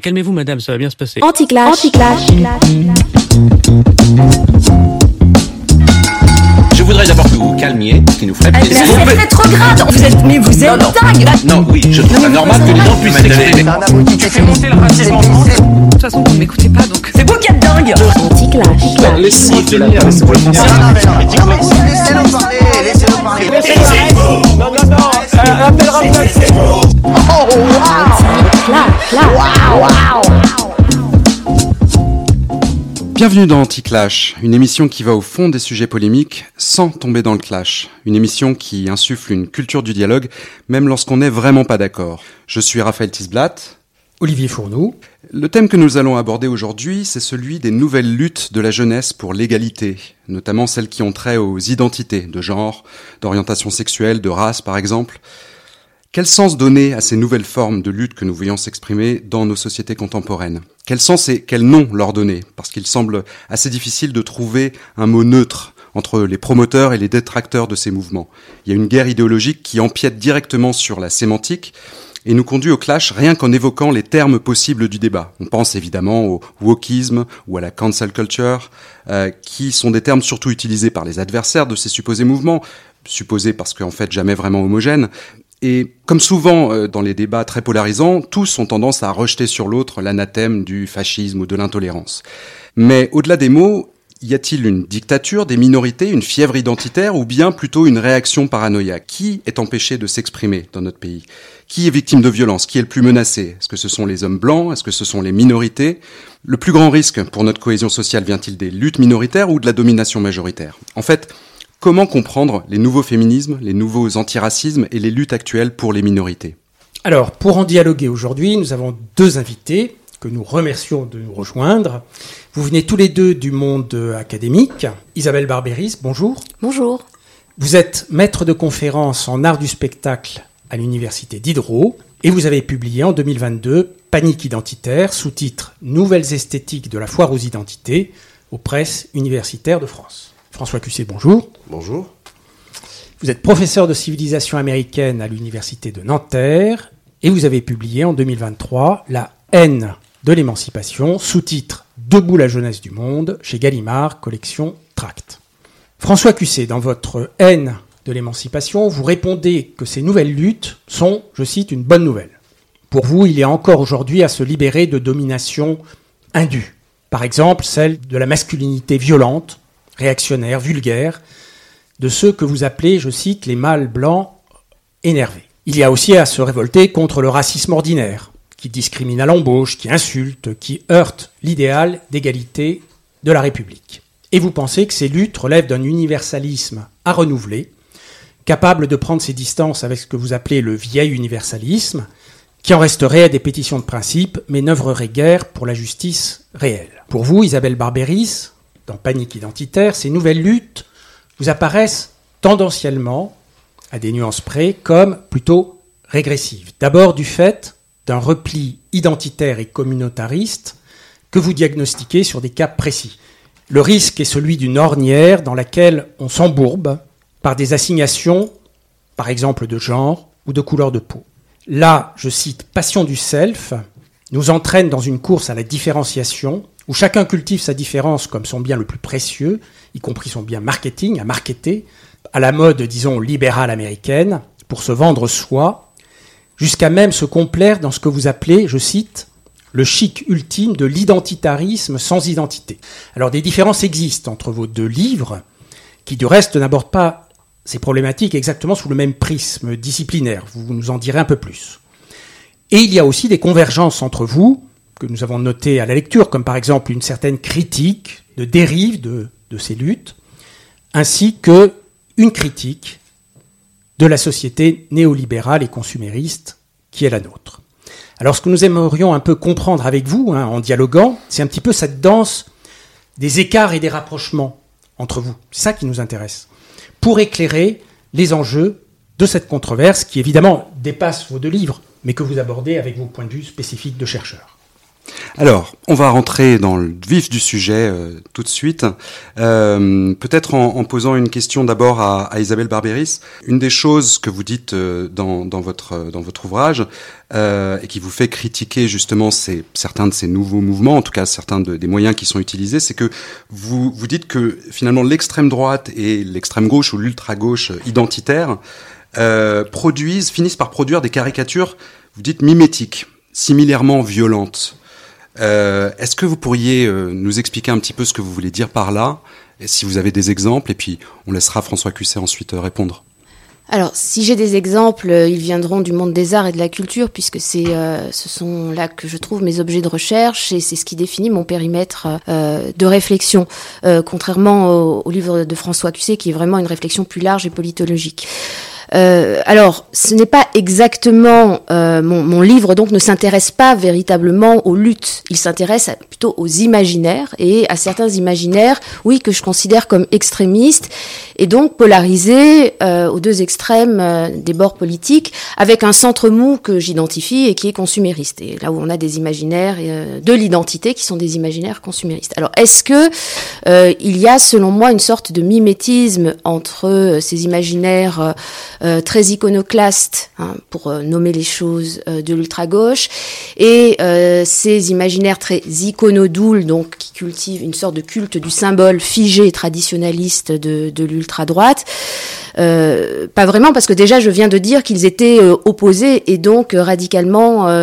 Calmez-vous, madame, ça va bien se passer. Anti-clash. Anti-clash. Je voudrais d'abord que vous vous calmiez, ce qui nous ferait plaisir. C'est rétrograde. Vous êtes, mais vous êtes dingue. Non, oui, je trouve ça normal que les gens puissent s'exprimer. Tu fais monter le racisme en France. De toute façon, vous ne m'écoutez pas, donc... C'est vous qui êtes dingue. Anti-clash. Laissez de la place pour le français. Laissez-nous parler, laissez-nous parler. Bienvenue dans Anti-Clash, une émission qui va au fond des sujets polémiques sans tomber dans le clash. Une émission qui insuffle une culture du dialogue, même lorsqu'on n'est vraiment pas d'accord. Je suis Raphaël Tisblat. Olivier Fourneau. Le thème que nous allons aborder aujourd'hui, c'est celui des nouvelles luttes de la jeunesse pour l'égalité, notamment celles qui ont trait aux identités de genre, d'orientation sexuelle, de race par exemple. Quel sens donner à ces nouvelles formes de lutte que nous voyons s'exprimer dans nos sociétés contemporaines? Quel sens et quel nom leur donner? Parce qu'il semble assez difficile de trouver un mot neutre entre les promoteurs et les détracteurs de ces mouvements. Il y a une guerre idéologique qui empiète directement sur la sémantique et nous conduit au clash rien qu'en évoquant les termes possibles du débat. On pense évidemment au wokisme ou à la cancel culture, euh, qui sont des termes surtout utilisés par les adversaires de ces supposés mouvements, supposés parce qu'en fait jamais vraiment homogènes, et comme souvent euh, dans les débats très polarisants, tous ont tendance à rejeter sur l'autre l'anathème du fascisme ou de l'intolérance. Mais au-delà des mots, y a-t-il une dictature des minorités, une fièvre identitaire ou bien plutôt une réaction paranoïaque? Qui est empêché de s'exprimer dans notre pays? Qui est victime de violence? Qui est le plus menacé? Est-ce que ce sont les hommes blancs? Est-ce que ce sont les minorités? Le plus grand risque pour notre cohésion sociale vient-il des luttes minoritaires ou de la domination majoritaire? En fait, Comment comprendre les nouveaux féminismes, les nouveaux antiracismes et les luttes actuelles pour les minorités? Alors, pour en dialoguer aujourd'hui, nous avons deux invités que nous remercions de nous rejoindre. Vous venez tous les deux du monde académique. Isabelle Barbéris, bonjour. Bonjour. Vous êtes maître de conférence en art du spectacle à l'université d'Hydro et vous avez publié en 2022 Panique identitaire, sous-titre Nouvelles esthétiques de la foire aux identités aux presses universitaires de France. François Cusset, bonjour. Bonjour. Vous êtes professeur de civilisation américaine à l'université de Nanterre et vous avez publié en 2023 La haine de l'émancipation, sous-titre Debout la jeunesse du monde, chez Gallimard, collection Tract. François Cusset, dans votre haine de l'émancipation, vous répondez que ces nouvelles luttes sont, je cite, une bonne nouvelle. Pour vous, il est encore aujourd'hui à se libérer de domination indue. Par exemple, celle de la masculinité violente, réactionnaires, vulgaires, de ceux que vous appelez, je cite, les mâles blancs énervés. Il y a aussi à se révolter contre le racisme ordinaire, qui discrimine à l'embauche, qui insulte, qui heurte l'idéal d'égalité de la République. Et vous pensez que ces luttes relèvent d'un universalisme à renouveler, capable de prendre ses distances avec ce que vous appelez le vieil universalisme, qui en resterait à des pétitions de principe, mais n'œuvrerait guère pour la justice réelle. Pour vous, Isabelle Barbéris, dans Panique identitaire, ces nouvelles luttes vous apparaissent tendanciellement, à des nuances près, comme plutôt régressives. D'abord du fait d'un repli identitaire et communautariste que vous diagnostiquez sur des cas précis. Le risque est celui d'une ornière dans laquelle on s'embourbe par des assignations, par exemple de genre ou de couleur de peau. Là, je cite Passion du self, nous entraîne dans une course à la différenciation où chacun cultive sa différence comme son bien le plus précieux, y compris son bien marketing, à marketer, à la mode, disons, libérale américaine, pour se vendre soi, jusqu'à même se complaire dans ce que vous appelez, je cite, le chic ultime de l'identitarisme sans identité. Alors des différences existent entre vos deux livres, qui du reste n'abordent pas ces problématiques exactement sous le même prisme disciplinaire. Vous nous en direz un peu plus. Et il y a aussi des convergences entre vous, que nous avons notées à la lecture, comme par exemple une certaine critique de dérive de, ces luttes, ainsi que une critique de la société néolibérale et consumériste qui est la nôtre. Alors ce que nous aimerions un peu comprendre avec vous, hein, en dialoguant, c'est un petit peu cette danse des écarts et des rapprochements entre vous. C'est ça qui nous intéresse. Pour éclairer les enjeux de cette controverse qui évidemment dépasse vos deux livres, mais que vous abordez avec vos points de vue spécifiques de chercheurs. Alors, on va rentrer dans le vif du sujet euh, tout de suite. Euh, Peut-être en, posant une question d'abord à, Isabelle Barberis. Une des choses que vous dites euh, dans, votre, dans votre ouvrage et qui vous fait critiquer justement certains de ces nouveaux mouvements, en tout cas certains de, des moyens qui sont utilisés, c'est que vous, vous dites que finalement l'extrême droite et l'extrême gauche ou l'ultra gauche identitaire produisent, finissent par produire des caricatures, vous dites mimétiques, similairement violentes. Euh, Est-ce que vous pourriez euh, nous expliquer un petit peu ce que vous voulez dire par là, et si vous avez des exemples, et puis on laissera François Cusset ensuite euh, répondre. Alors, si j'ai des exemples, ils viendront du monde des arts et de la culture, puisque ce sont là que je trouve mes objets de recherche et c'est ce qui définit mon périmètre de réflexion, contrairement au, au, livre de François Cusset, qui est vraiment une réflexion plus large et politologique. Euh, alors, ce n'est pas exactement euh, mon, livre donc ne s'intéresse pas véritablement aux luttes. Il s'intéresse plutôt aux imaginaires et à certains imaginaires, oui, que je considère comme extrémistes et donc polarisés euh, aux deux extrêmes euh, des bords politiques, avec un centre mou que j'identifie et qui est consumériste. Et là où on a des imaginaires euh, de l'identité qui sont des imaginaires consuméristes. Alors, est-ce que il y a, selon moi, une sorte de mimétisme entre ces imaginaires euh, très iconoclaste, hein, pour euh, nommer les choses euh, de l'ultra-gauche, et ces imaginaires très iconodoules, donc qui cultivent une sorte de culte du symbole figé traditionnaliste de, de l'ultra-droite. Euh, pas vraiment, parce que déjà, je viens de dire qu'ils étaient euh, opposés et donc euh, radicalement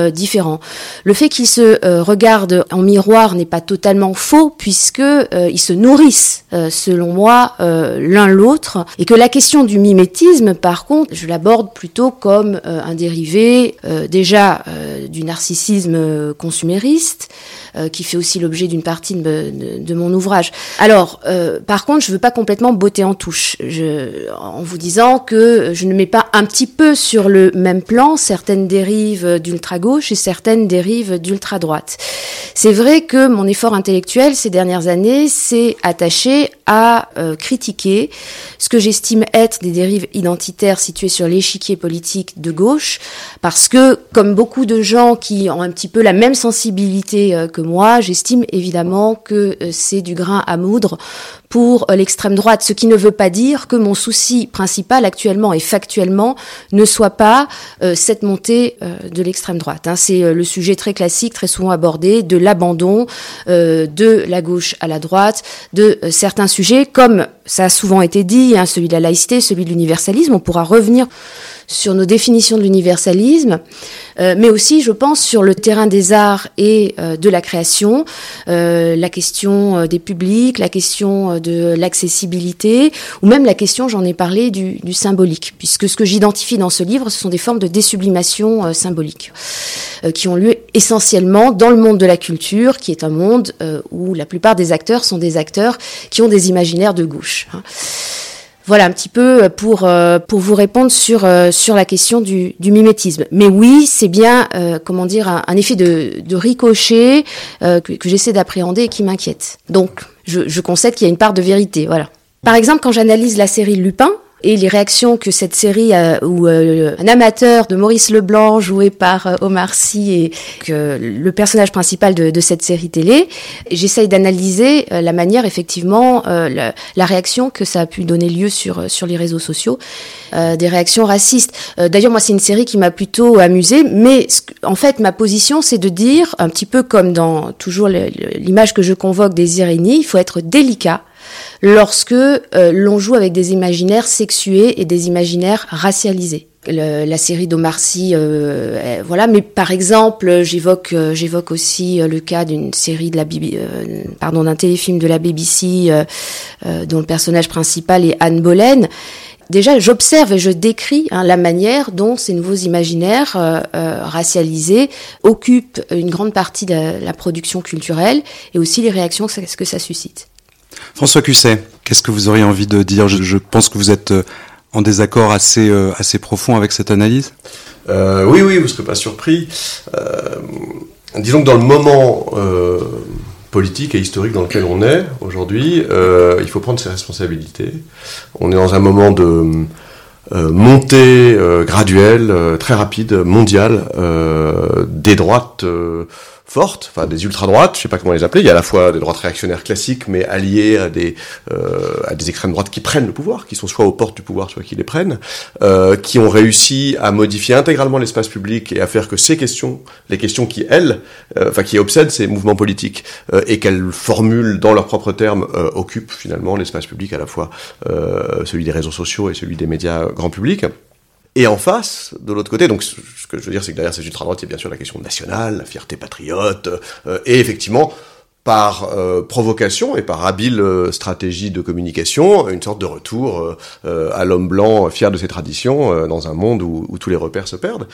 différents. Le fait qu'ils se regardent en miroir n'est pas totalement faux, puisque ils se nourrissent, selon moi, l'un l'autre, et que la question du mimétisme, par contre, je l'aborde plutôt comme un dérivé déjà du narcissisme consumériste, euh, qui fait aussi l'objet d'une partie de, mon ouvrage. Alors, euh, par contre, je ne veux pas complètement botter en touche, en vous disant que je ne mets pas un petit peu sur le même plan certaines dérives d'ultra-gauche et certaines dérives d'ultra-droite. C'est vrai que mon effort intellectuel ces dernières années s'est attaché à euh, critiquer ce que j'estime être des dérives identitaires situées sur l'échiquier politique de gauche, parce que, comme beaucoup de gens qui ont un petit peu la même sensibilité euh, que moi, j'estime évidemment que euh, c'est du grain à moudre pour euh, l'extrême droite, ce qui ne veut pas dire que mon souci principal actuellement et factuellement ne soit pas euh, cette montée euh, de l'extrême droite. Hein. C'est le sujet très classique, très souvent abordé, de l'abandon de la gauche à la droite, de certains sujets, comme ça a souvent été dit, hein, celui de la laïcité, celui de l'universalisme. On pourra revenir sur nos définitions de l'universalisme, euh, mais aussi, je pense, sur le terrain des arts et euh, de la création, euh, la question des publics, la question de l'accessibilité, ou même la question, j'en ai parlé, du, du, symbolique, puisque ce que j'identifie dans ce livre, ce sont des formes de désublimation symbolique, qui ont lieu essentiellement dans le monde de la culture, qui est un monde où la plupart des acteurs sont des acteurs qui ont des imaginaires de gauche. Hein. Voilà un petit peu pour euh, pour vous répondre sur euh, sur la question du, du mimétisme. Mais oui, c'est bien euh, comment dire un, effet de, de ricochet que, que j'essaie d'appréhender et qui m'inquiète. Donc je, je concède qu'il y a une part de vérité. Voilà. Par exemple, quand j'analyse la série Lupin, et les réactions que cette série euh, où euh, un amateur de Maurice Leblanc joué par euh, Omar Sy et que le personnage principal de, de cette série télé, j'essaye d'analyser la manière effectivement la, la, réaction que ça a pu donner lieu sur sur les réseaux sociaux, des réactions racistes. D'ailleurs moi c'est une série qui m'a plutôt amusée, mais en fait ma position c'est de dire un petit peu comme dans toujours l'image que je convoque des Irénies, il faut être délicat lorsque euh, l'on joue avec des imaginaires sexués et des imaginaires racialisés. Le, la série d'Omar Sy, euh, voilà. Mais par exemple, j'évoque, euh, j'évoque aussi euh, le cas d'une série de la, euh, pardon, d'un téléfilm de la BBC euh, dont le personnage principal est Anne Boleyn. Déjà, j'observe et je décris hein, la manière dont ces nouveaux imaginaires racialisés occupent une grande partie de la production culturelle et aussi les réactions que ça, que ça suscite. François Cusset, qu'est-ce que vous auriez envie de dire? Je, pense que vous êtes euh, en désaccord assez, euh, assez profond avec cette analyse euh, Oui, oui, vous ne serez pas surpris. Disons que dans le moment politique et historique dans lequel on est aujourd'hui, il faut prendre ses responsabilités. On est dans un moment de montée graduelle, très rapide, mondiale, des droites fortes, enfin des ultra-droites, je sais pas comment les appeler. Il y a à la fois des droites réactionnaires classiques, mais alliées à des, euh, à des extrêmes droites qui prennent le pouvoir, qui sont soit aux portes du pouvoir, soit qui les prennent, euh, qui ont réussi à modifier intégralement l'espace public et à faire que ces questions, les questions qui, elles, euh, enfin qui obsèdent ces mouvements politiques euh, et qu'elles formulent dans leurs propres termes, euh, occupent finalement l'espace public, à la fois euh, celui des réseaux sociaux et celui des médias grand public. Et en face, de l'autre côté, donc ce que je veux dire, c'est que derrière ces ultra-droites, il y a bien sûr la question nationale, la fierté patriote, euh, et effectivement, par euh, provocation et par habile euh, stratégie de communication, une sorte de retour euh, euh, à l'homme blanc fier de ses traditions dans un monde où, où tous les repères se perdent.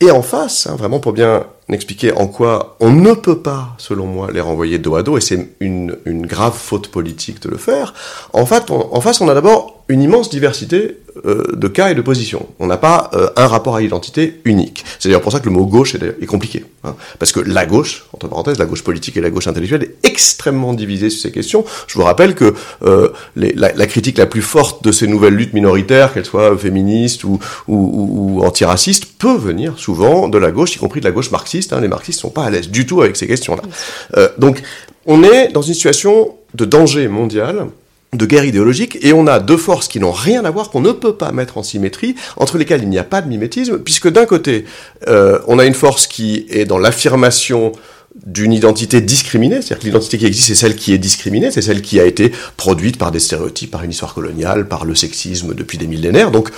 Et en face, hein, vraiment pour bien expliquer en quoi on ne peut pas, selon moi, les renvoyer dos à dos, et c'est une, une grave faute politique de le faire, en, fait, on- en face, on a d'abord une immense diversité euh, de cas et de positions. On n'a pas euh, un rapport à l'identité unique. C'est d'ailleurs pour ça que le mot gauche est, est compliqué. hein. parce que la gauche, entre parenthèses, la gauche politique et la gauche intellectuelle est extrêmement divisée sur ces questions. Je vous rappelle que euh, les- la, la critique la plus forte de ces nouvelles luttes minoritaires, qu'elles soient féministes ou, ou, ou- ou antiracistes, peut venir souvent de la gauche, y compris de la gauche marxiste. hein. Les marxistes sont pas à l'aise du tout avec ces questions-là. Euh, donc, on est dans une situation de danger mondial de guerre idéologique, et on a deux forces qui n'ont rien à voir, qu'on ne peut pas mettre en symétrie, entre lesquelles il n'y a pas de mimétisme, puisque d'un côté, euh, on a une force qui est dans l'affirmation d'une identité discriminée, c'est-à-dire que l'identité qui existe, c'est celle qui est discriminée, c'est celle qui a été produite par des stéréotypes, par une histoire coloniale, par le sexisme depuis des millénaires. Donc,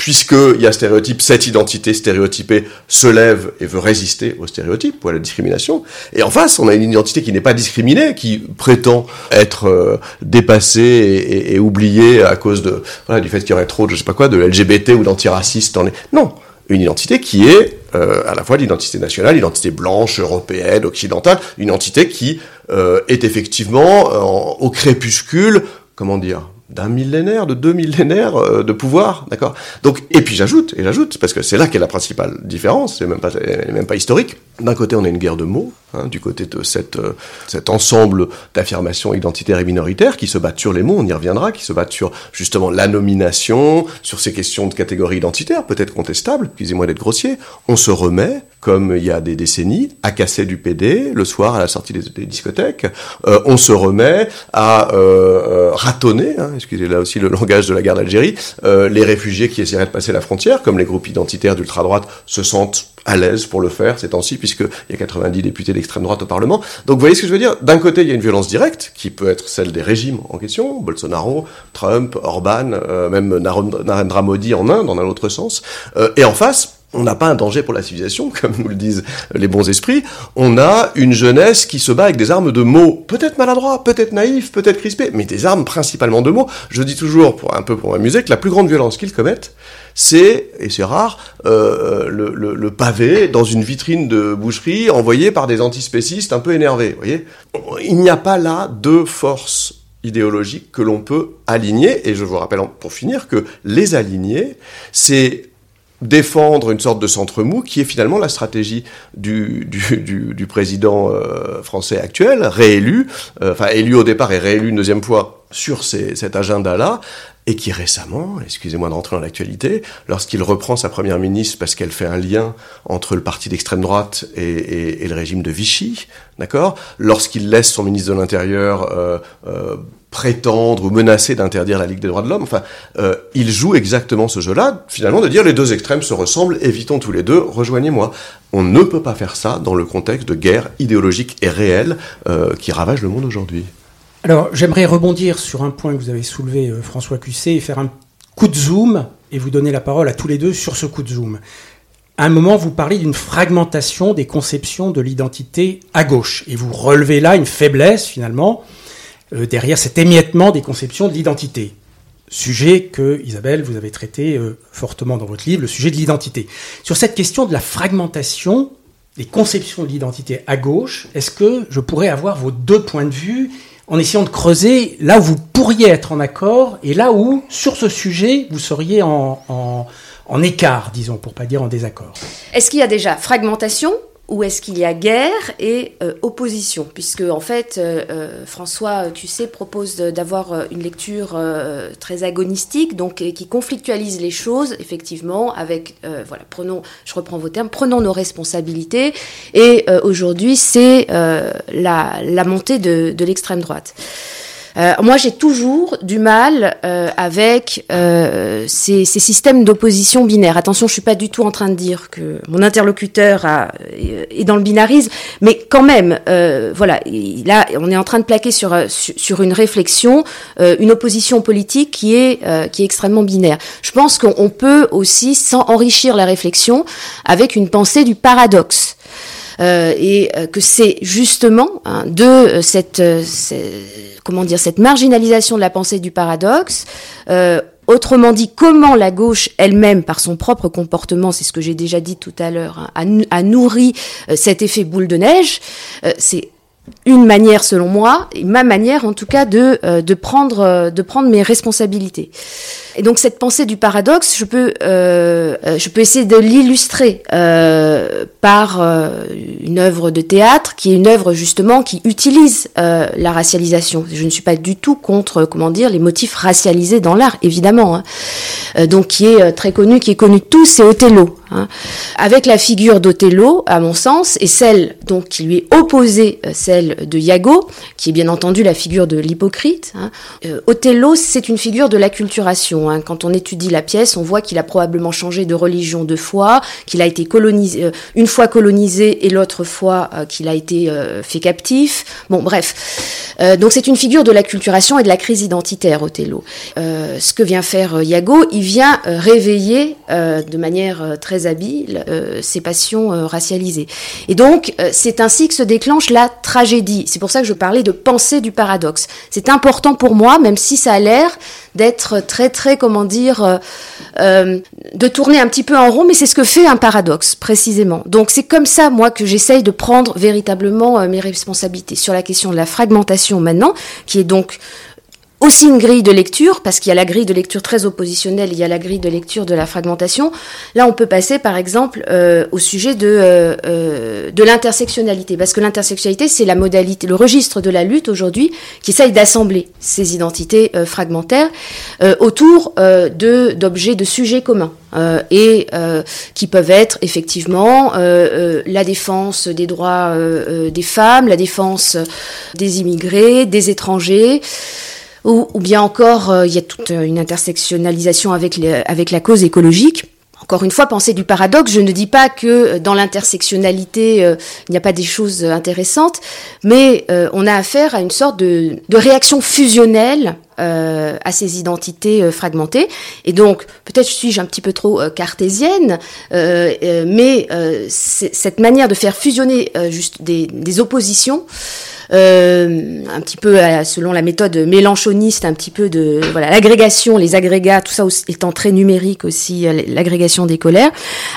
puisqu'il y a stéréotype, cette identité stéréotypée se lève et veut résister aux stéréotypes ou à la discrimination. Et en face, on a une identité qui n'est pas discriminée, qui prétend être euh, dépassée et, oubliée à cause du fait qu'il y aurait trop de, je sais pas quoi, de LGBT ou d'antiracistes dans les... Non une identité qui est euh, à la fois l'identité nationale, l'identité blanche, européenne, occidentale, une identité qui euh, est effectivement en- au crépuscule, comment dire, d'un millénaire, de deux millénaires euh, de pouvoir, d'accord? Donc, et puis j'ajoute, et j'ajoute, parce que c'est là qu'est la principale différence, c'est même pas, même pas historique. D'un côté, on a une guerre de mots, hein, du côté de cette, euh, cet ensemble d'affirmations identitaires et minoritaires qui se battent sur les mots, on y reviendra, qui se battent sur justement la nomination, sur ces questions de catégorie identitaire, peut-être contestables, excusez-moi d'être grossier. On se remet, comme il y a des décennies, à casser du PD le soir à la sortie des, discothèques. Euh, on se remet à euh, euh, ratonner, hein, excusez là aussi le langage de la guerre d'Algérie, euh, les réfugiés qui essaieraient de passer la frontière, comme les groupes identitaires d'ultra-droite se sentent à l'aise pour le faire ces temps-ci, puisqu'il y a 90 députés d'extrême droite au Parlement. Donc vous voyez ce que je veux dire? D'un côté, il y a une violence directe, qui peut être celle des régimes en question, Bolsonaro, Trump, Orban, euh, même Narendra Narendra Modi en Inde, dans un autre sens. Euh, et en face, on n'a pas un danger pour la civilisation, comme nous le disent les bons esprits. On a une jeunesse qui se bat avec des armes de mots, peut-être maladroits, peut-être naïfs, peut-être crispés, mais des armes principalement de mots. Je dis toujours, pour un peu pour m'amuser, que la plus grande violence qu'ils commettent, c'est, et c'est rare, euh, le, pavé dans une vitrine de boucherie envoyé par des antispécistes un peu énervés. Voyez Il n'y a pas là de force idéologique que l'on peut aligner, et je vous rappelle pour finir que les aligner, c'est défendre une sorte de centre mou qui est finalement la stratégie du, du, du, du président euh, français actuel, réélu, euh, enfin élu au départ et réélu une deuxième fois sur ces, cet agenda-là, et qui récemment, excusez-moi de rentrer dans l'actualité, lorsqu'il reprend sa première ministre parce qu'elle fait un lien entre le parti d'extrême droite et, et, et le régime de Vichy, d'accord? Lorsqu'il laisse son ministre de l'Intérieur euh, euh, prétendre ou menacer d'interdire la Ligue des droits de l'homme, enfin, euh, il joue exactement ce jeu-là, finalement, de dire les deux extrêmes se ressemblent, évitons tous les deux, rejoignez-moi. On ne peut pas faire ça dans le contexte de guerre idéologique et réelle euh, qui ravage le monde aujourd'hui. Alors, j'aimerais rebondir sur un point que vous avez soulevé, euh, François Cusset, et faire un coup de zoom et vous donner la parole à tous les deux sur ce coup de zoom. À un moment, vous parlez d'une fragmentation des conceptions de l'identité à gauche, et vous relevez là une faiblesse, finalement, euh, derrière cet émiettement des conceptions de l'identité. Sujet que, Isabelle, vous avez traité euh, fortement dans votre livre, le sujet de l'identité. Sur cette question de la fragmentation des conceptions de l'identité à gauche, est-ce que je pourrais avoir vos deux points de vue en essayant de creuser là où vous pourriez être en accord et là où, sur ce sujet, vous seriez en, en, en écart, disons, pour pas dire en désaccord? Est-ce qu'il y a déjà fragmentation où est-ce qu'il y a guerre et euh, opposition, puisque en fait euh, euh, François sais, propose d'avoir une lecture très agonistique, donc qui conflictualise les choses effectivement avec voilà prenons, je reprends vos termes, prenons nos responsabilités et aujourd'hui c'est la, montée de l'extrême droite. Euh, moi, j'ai toujours du mal euh, avec euh, ces, ces systèmes d'opposition binaire. Attention, je suis pas du tout en train de dire que mon interlocuteur a, est dans le binarisme, mais quand même, euh, voilà, il- là, on est en train de plaquer sur euh, sur, une réflexion, euh, une opposition politique qui est euh, qui est extrêmement binaire. Je pense qu'on on peut aussi sans enrichir la réflexion avec une pensée du paradoxe. Euh, et euh, que c'est justement hein, de euh, cette, comment dire cette marginalisation de la pensée du paradoxe. Autrement dit, comment la gauche elle-même, par son propre comportement, c'est ce que j'ai déjà dit tout à l'heure, hein, a, a nourri cet effet boule de neige, c'est une manière, selon moi, et ma manière en tout cas, de, euh, de, prendre, euh, de prendre mes responsabilités. Et donc cette pensée du paradoxe, je peux, euh, euh, je peux essayer de l'illustrer euh, par euh, une œuvre de théâtre qui est une œuvre justement qui utilise la racialisation. Je ne suis pas du tout contre, comment dire, les motifs racialisés dans l'art, évidemment. hein. Donc qui est très connu, qui est connu de tous, c'est Othello. Hein. Avec la figure d'Othello, à mon sens, et celle donc qui lui est opposée, euh, celle de Iago, qui est bien entendu la figure de l'hypocrite. hein. Euh, Othello, c'est une figure de l'acculturation. hein. Quand on étudie la pièce, on voit qu'il a probablement changé de religion deux fois, qu'il a été colonisé, euh, une fois colonisé et l'autre fois euh, qu'il a été euh, fait captif. Bon, bref. Euh, donc c'est une figure de l'acculturation et de la crise identitaire, Othello. Euh, ce que vient faire euh, Iago, il vient réveiller de manière très habile ses passions racialisées. Et donc c'est ainsi que se déclenche la tragédie. C'est pour ça que je parlais de pensée du paradoxe. C'est important pour moi, même si ça a l'air d'être très très comment dire euh, euh, de tourner un petit peu en rond mais c'est ce que fait un paradoxe précisément. Donc c'est comme ça moi que j'essaye de prendre véritablement euh, mes responsabilités. Sur la question de la fragmentation maintenant qui est donc aussi une grille de lecture, parce qu'il y a la grille de lecture très oppositionnelle, il y a la grille de lecture de la fragmentation. Là, on peut passer, par exemple, euh, au sujet de, euh, euh, de l'intersectionnalité, parce que l'intersectionnalité, c'est la modalité, le registre de la lutte aujourd'hui, qui essaye d'assembler ces identités euh, fragmentaires euh, autour euh, de d'objets, de sujets communs, et qui peuvent être effectivement la défense des droits des femmes, la défense des immigrés, des étrangers. Ou, bien encore, euh, il y a toute une intersectionnalisation avec, les- avec la cause écologique. Encore une fois, penser du paradoxe, je ne dis pas que euh, dans l'intersectionnalité, euh, il n'y a pas des choses euh, intéressantes, mais euh, on a affaire à une sorte de, de réaction fusionnelle euh, à ces identités euh, fragmentées. Et donc, peut-être suis-je un petit peu trop euh, cartésienne, mais cette manière de faire fusionner juste des, oppositions, un petit peu selon la méthode mélanchoniste, un petit peu de voilà l'agrégation, les agrégats, tout ça étant très numérique aussi, l'agrégation des colères,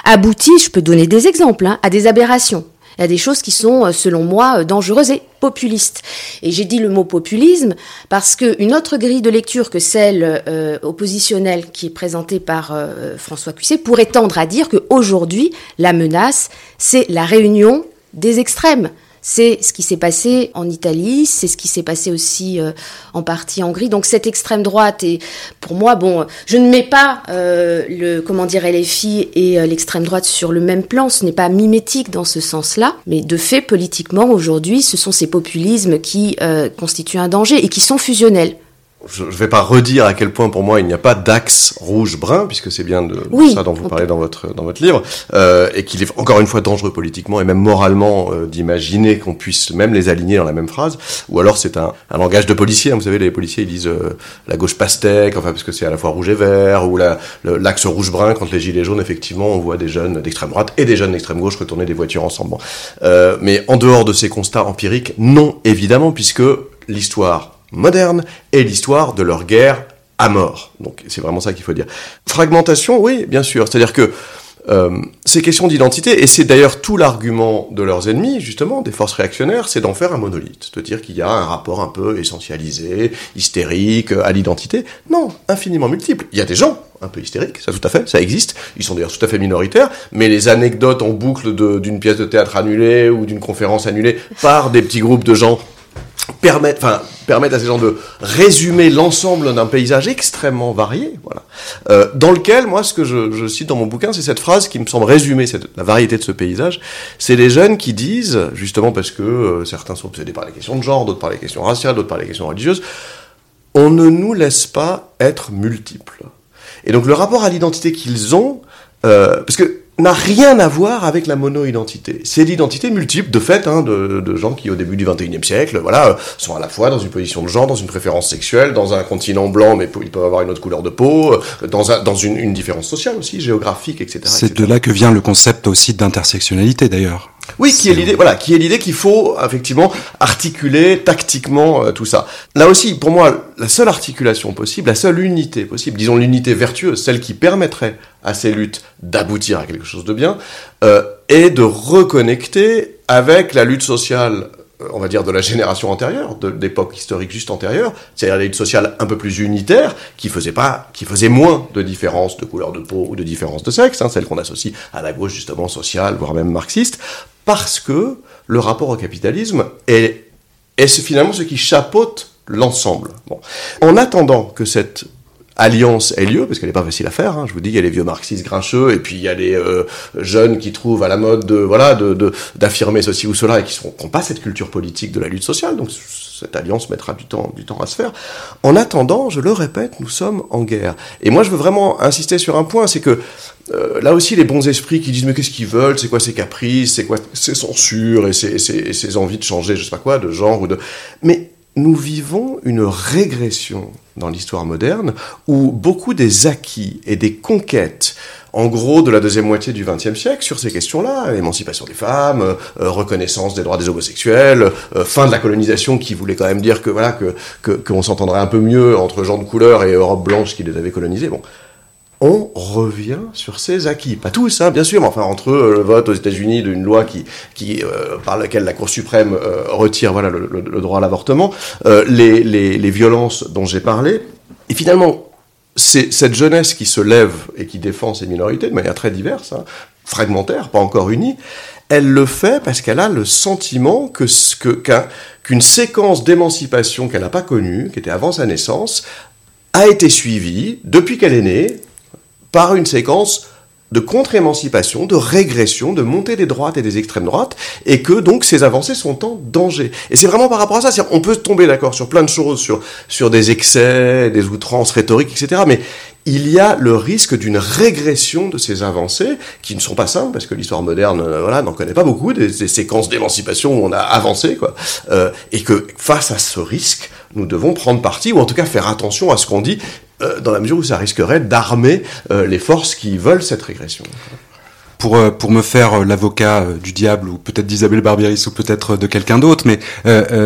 aboutit, je peux donner des exemples, hein, à des aberrations. Il y a des choses qui sont, euh, selon moi, euh, dangereuses et populistes. Et j'ai dit le mot populisme parce que une autre grille de lecture que celle euh, oppositionnelle qui est présentée par François Cusset pourrait tendre à dire que aujourd'hui la menace, c'est la réunion des extrêmes. C'est ce qui s'est passé en Italie, c'est ce qui s'est passé aussi euh, en partie en Hongrie. Donc cette extrême droite est, pour moi, bon, je ne mets pas euh, le, comment dire, LFI et euh, l'extrême droite sur le même plan. Ce n'est pas mimétique dans ce sens-là, mais de fait, politiquement, aujourd'hui, ce sont ces populismes qui euh, constituent un danger et qui sont fusionnels. Je ne vais pas redire à quel point pour moi il n'y a pas d'axe rouge-brun, puisque c'est bien de, de ça dont vous parlez dans votre, dans votre livre, euh, et qu'il est encore une fois dangereux politiquement et même moralement euh, d'imaginer qu'on puisse même les aligner dans la même phrase, ou alors c'est un, un langage de policier, hein, vous savez, les policiers ils disent euh, la gauche pastèque, enfin parce que c'est à la fois rouge et vert, ou la- l'axe rouge-brun quand les gilets jaunes, effectivement, on voit des jeunes d'extrême droite et des jeunes d'extrême gauche retourner des voitures ensemble. Bon. Euh, mais en dehors de ces constats empiriques, non, évidemment, puisque l'histoire moderne et l'histoire de leur guerre à mort. Donc c'est vraiment ça qu'il faut dire. Fragmentation, oui, bien sûr. C'est-à-dire que euh, ces questions d'identité, et c'est d'ailleurs tout l'argument de leurs ennemis, justement, des forces réactionnaires, c'est d'en faire un monolithe, de dire qu'il y a un rapport un peu essentialisé, hystérique à l'identité. Non, infiniment multiple. Il y a des gens un peu hystériques, ça tout à fait, ça existe, ils sont d'ailleurs tout à fait minoritaires, mais les anecdotes en boucle d'une pièce de théâtre annulée ou d'une conférence annulée par des petits groupes de gens permettent, enfin, permettent à ces gens de résumer l'ensemble d'un paysage extrêmement varié, voilà. Euh, dans lequel, moi, ce que je, je cite dans mon bouquin, c'est cette phrase qui me semble résumer cette, la variété de ce paysage. C'est les jeunes qui disent, justement parce que euh, certains sont obsédés par les questions de genre, d'autres par les questions raciales, d'autres par les questions religieuses, on ne nous laisse pas être multiples. Et donc le rapport à l'identité qu'ils ont, euh, parce que n'a rien à voir avec la mono-identité. C'est l'identité multiple, de fait, hein, de, de gens qui, au début du 21e siècle, voilà, sont à la fois dans une position de genre, dans une préférence sexuelle, dans un continent blanc, mais ils peuvent avoir une autre couleur de peau, euh, dans, un, dans une, une différence sociale aussi, géographique, etc. C'est de là que vient le concept aussi d'intersectionnalité d'ailleurs. Oui, qui est l'idée, voilà, qui est l'idée qu'il faut effectivement articuler tactiquement euh, tout ça. Là aussi, pour moi, la seule articulation possible, la seule unité possible, disons l'unité vertueuse, celle qui permettrait à ces luttes d'aboutir à quelque chose de bien, euh, est de reconnecter avec la lutte sociale on va dire de la génération antérieure, de l'époque historique juste antérieure, c'est-à-dire la lutte sociale un peu plus unitaire, qui faisait pas, qui faisait moins de différences de couleur de peau ou de différences de sexe, hein, celle qu'on associe à la gauche justement sociale, voire même marxiste, parce que le rapport au capitalisme est, est finalement ce qui chapeaute l'ensemble. Bon. En attendant que cette alliance ait lieu, parce qu'elle n'est pas facile à faire. Hein. Je vous dis, il y a les vieux marxistes grincheux, et puis il y a les euh, jeunes qui trouvent à la mode de voilà de de- d'affirmer ceci ou cela et qui n'ont pas cette culture politique de la lutte sociale. Donc cette alliance mettra du temps du temps à se faire. En attendant, je le répète, nous sommes en guerre. Et moi, je veux vraiment insister sur un point, c'est que euh, là aussi, les bons esprits qui disent mais qu'est-ce qu'ils veulent, c'est quoi ces caprices, c'est quoi? Ces censures et ces, ces envies de changer, je sais pas quoi, de genre ou de. Mais nous vivons une régression dans l'histoire moderne où beaucoup des acquis et des conquêtes, en gros de la deuxième moitié du XXe siècle, sur ces questions-là, émancipation des femmes, euh, reconnaissance des droits des homosexuels, euh, fin de la colonisation qui voulait quand même dire que voilà que que- qu'on s'entendrait un peu mieux entre gens de couleur et Europe blanche qui les avait colonisés. Bon, on revient sur ces acquis. Pas tous, hein, bien sûr, mais enfin entre le vote aux États-Unis d'une loi qui, euh, par laquelle la Cour suprême euh, retire le, droit à l'avortement, euh, les, violences dont j'ai parlé, et finalement c'est cette jeunesse qui se lève et qui défend ces minorités de manière très diverse, hein, fragmentaire, pas encore unie, elle le fait parce qu'elle a le sentiment que qu'une séquence d'émancipation qu'elle n'a pas connue, qui était avant sa naissance, a été suivie depuis qu'elle est née par une séquence de contre-émancipation, de régression, de montée des droites et des extrêmes droites, et que donc ces avancées sont en danger. Et c'est vraiment par rapport à ça, on peut tomber d'accord sur plein de choses, sur, sur des excès, des outrances rhétoriques, etc., mais il y a le risque d'une régression de ces avancées, qui ne sont pas simples, parce que l'histoire moderne euh, voilà, n'en connaît pas beaucoup, des, séquences d'émancipation où on a avancé, quoi, euh, et que face à ce risque, nous devons prendre parti, ou en tout cas faire attention à ce qu'on dit, dans la mesure où ça risquerait d'armer euh, les forces qui veulent cette régression. Pour, euh, pour me faire euh, l'avocat euh, du diable ou peut-être d'Isabelle Barbieri ou peut-être de quelqu'un d'autre, mais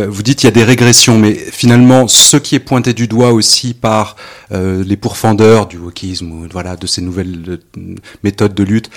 vous dites il y a des régressions, mais finalement ce qui est pointé du doigt aussi par les pourfendeurs du wokisme ou voilà de ces nouvelles méthodes de lutte,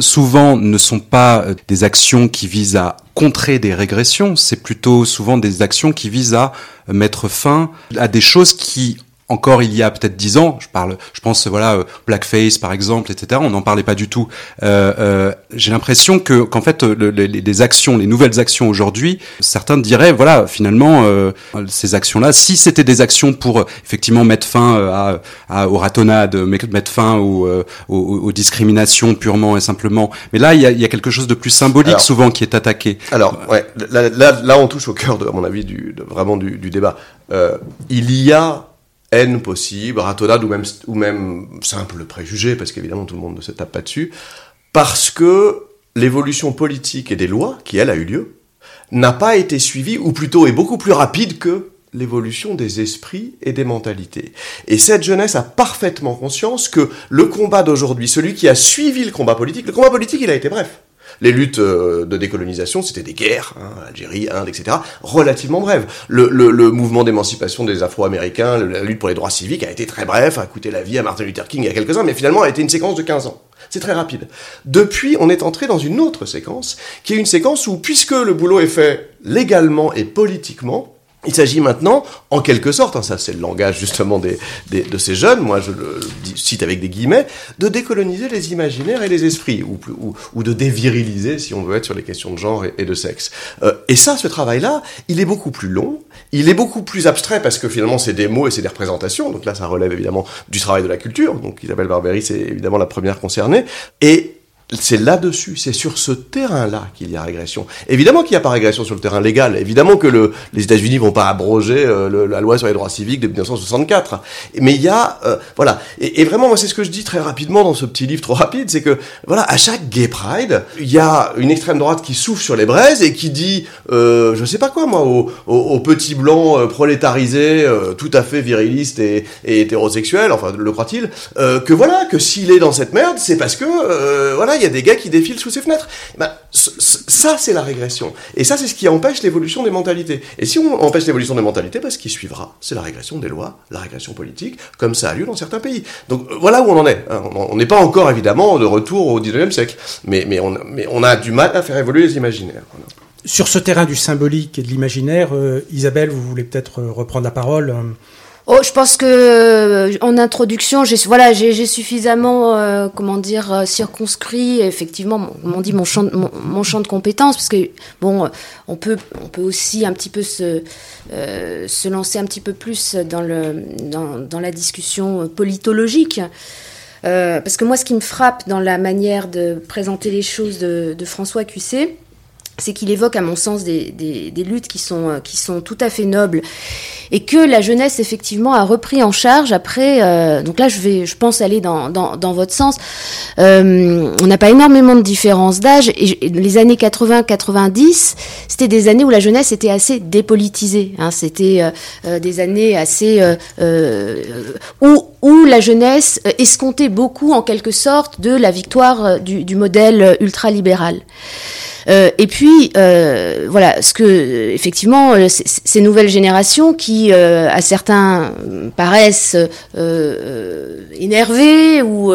souvent ne sont pas des actions qui visent à contrer des régressions, c'est plutôt souvent des actions qui visent à mettre fin à des choses qui encore il y a peut-être dix ans, je parle, je pense voilà euh, blackface par exemple, etc. On n'en parlait pas du tout. Euh, euh, J'ai l'impression que qu'en fait euh, le- les, les actions, les nouvelles actions aujourd'hui, certains diraient voilà finalement euh, ces actions-là, si c'était des actions pour euh, effectivement mettre fin à, à, aux ratonnades, mettre fin aux, aux, aux discriminations purement et simplement, mais là il y a, il y a quelque chose de plus symbolique Alors- souvent qui est attaqué. Alors, ouais, là, là, là, on touche au cœur, de, à mon avis, du, de- vraiment du, du débat. Euh, il y a haine possible, ratonnade ou même, ou même simple préjugé, parce qu'évidemment tout le monde ne se tape pas dessus, parce que l'évolution politique et des lois, qui elle a eu lieu, n'a pas été suivie, ou plutôt est beaucoup plus rapide que l'évolution des esprits et des mentalités. Et cette jeunesse a parfaitement conscience que le combat d'aujourd'hui, celui qui a suivi le combat politique, le combat politique il a été bref. Les luttes euh, de décolonisation, c'était des guerres, hein, Algérie, Inde, etc., relativement brèves. Le, le, le mouvement d'émancipation des Afro-Américains, la lutte pour les droits civiques a été très bref, a coûté la vie à Martin Luther King et à quelques-uns, mais finalement a été une séquence de 15 ans. C'est très rapide. Depuis, on est entré dans une autre séquence, qui est une séquence où, puisque le boulot est fait légalement et politiquement, il s'agit maintenant, en quelque sorte, hein, ça c'est le langage justement des, des- de ces jeunes, moi je le cite avec des guillemets, de décoloniser les imaginaires et les esprits, ou, ou, ou de déviriliser, si on veut être sur les questions de genre et, et de sexe. Euh, et ça, ce travail-là, il est beaucoup plus long, il est beaucoup plus abstrait parce que finalement c'est des mots et c'est des représentations, donc là ça relève évidemment du travail de la culture, donc Isabelle Barbery c'est évidemment la première concernée, et c'est là-dessus, c'est sur ce terrain-là qu'il y a régression. Évidemment qu'il n'y a pas régression sur le terrain légal. Évidemment que le, les États-Unis vont pas abroger euh, la loi sur les droits civiques de 1964. Mais il y a, euh, voilà. Et, vraiment, moi, c'est ce que je dis très rapidement dans ce petit livre trop rapide, c'est que, voilà, à chaque Gay Pride, il y a une extrême droite qui souffle sur les braises et qui dit, euh, je sais pas quoi, moi, aux, aux- aux petits blancs euh, prolétarisés, euh, tout à fait virilistes et, et hétérosexuels, enfin, le croit-il, euh, que voilà, que s'il est dans cette merde, c'est parce que, voilà, il y a des gars qui défilent sous ses fenêtres. Ben, c- c- ça, c'est la régression. Et ça, c'est ce qui empêche l'évolution des mentalités. Et si on empêche l'évolution des mentalités, ben, ce qui suivra, c'est la régression des lois, la régression politique, comme ça a lieu dans certains pays. Donc euh, voilà où on en est. hein. On n'est pas encore, évidemment, de retour au 19e siècle. Mais, mais, on, a du mal à faire évoluer les imaginaires. Sur ce terrain du symbolique et de l'imaginaire, euh, Isabelle, vous voulez peut-être euh, reprendre la parole Oh, je pense que euh, en introduction, j'ai voilà, j'ai suffisamment, euh, comment dire, euh, circonscrit effectivement, on dit, mon champ, de- mon, mon champ de compétences, parce que bon, euh, on peut, on peut aussi un petit peu se, euh, se lancer un petit peu plus dans le, dans, dans la discussion politologique. Euh, parce que moi, ce qui me frappe dans la manière de présenter les choses de, de François Cussé, c'est qu'il évoque, à mon sens, des, des, des luttes qui sont, euh, qui sont tout à fait nobles et que la jeunesse, effectivement, a repris en charge après. euh, donc là, je vais, je pense aller dans, dans, dans votre sens. Euh, on n'a pas énormément de différence d'âge et, les années 80-90, c'était des années où la jeunesse était assez dépolitisée. Hein, c'était euh, euh, des années assez euh, où, où la jeunesse escomptait beaucoup, en quelque sorte, de la victoire du, du modèle ultralibéral. Euh, et puis, euh, voilà, ce que effectivement, euh, ces nouvelles générations qui, euh, à certains, paraissent euh, euh, énervées ou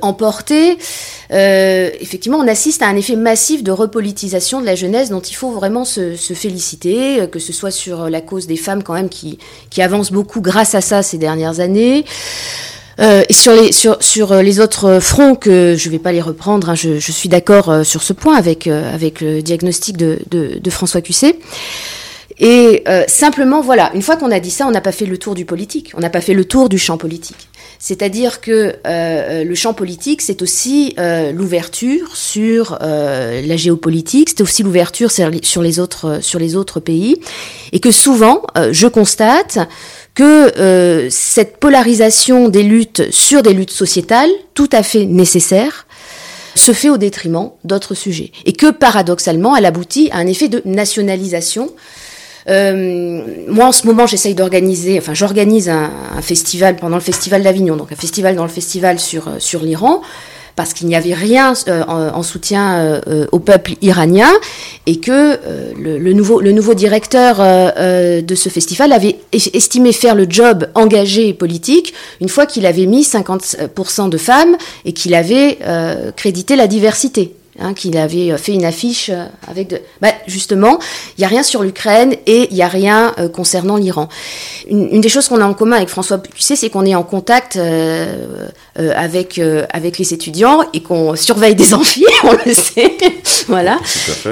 emportées, effectivement, on assiste à un effet massif de repolitisation de la jeunesse dont il faut vraiment se, se féliciter, que ce soit sur la cause des femmes quand même qui, qui avance beaucoup grâce à ça ces dernières années. Euh, sur euh, les autres fronts que je vais pas les reprendre, hein, je, suis d'accord euh, sur ce point avec euh, le diagnostic de, François Cussé. Et simplement, voilà, une fois qu'on a dit ça, on n'a pas fait le tour du politique, on n'a pas fait le tour du champ politique. C'est-à-dire que le champ politique, c'est aussi l'ouverture sur la géopolitique, c'est aussi l'ouverture sur, les- autres pays, et que souvent, je constate que euh, cette polarisation des luttes sur des luttes sociétales, tout à fait nécessaires, se fait au détriment d'autres sujets. Et que paradoxalement, elle aboutit à un effet de nationalisation. Euh, moi, en ce moment, j'essaye d'organiser, enfin, j'organise un, festival pendant le festival d'Avignon, donc un festival dans le festival sur, euh, sur l'Iran parce qu'il n'y avait rien euh, en, en soutien euh, euh, au peuple iranien et que le, nouveau, directeur de ce festival avait es- estimé faire le job engagé et politique une fois qu'il avait mis 50% de femmes et qu'il avait crédité la diversité. Hein, qu'il avait fait une affiche euh, avec de... Bah, justement, il n'y a rien sur l'Ukraine et il n'y a rien euh, concernant l'Iran. Une, une des choses qu'on a en commun avec François Pucet, c'est qu'on est en contact euh, euh, avec, euh, avec les étudiants et qu'on surveille des amphis, on le sait. voilà.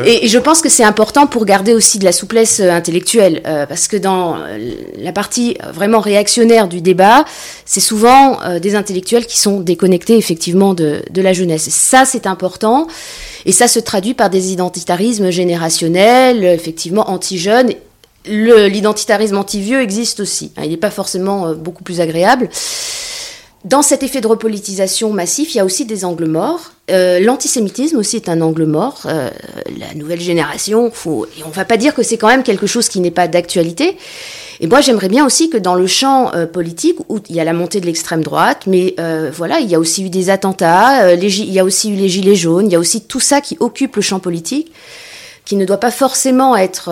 Et, et je pense que c'est important pour garder aussi de la souplesse euh, intellectuelle, euh, parce que dans euh, la partie vraiment réactionnaire du débat, c'est souvent euh, des intellectuels qui sont déconnectés effectivement de, de la jeunesse. Et ça, c'est important. Et ça se traduit par des identitarismes générationnels, effectivement anti-jeunes. L'identitarisme anti-vieux existe aussi. hein, il n'est pas forcément euh, beaucoup plus agréable. Dans cet effet de repolitisation massif, il y a aussi des angles morts. Euh, L'antisémitisme aussi est un angle mort. Euh, la nouvelle génération, faut, et on va pas dire que c'est quand même quelque chose qui n'est pas d'actualité. Et moi, j'aimerais bien aussi que dans le champ euh, politique, où il y a la montée de l'extrême droite, mais voilà, il y a aussi eu des attentats, il y a aussi eu les gilets jaunes, il y a aussi tout ça qui occupe le champ politique, qui ne doit pas forcément être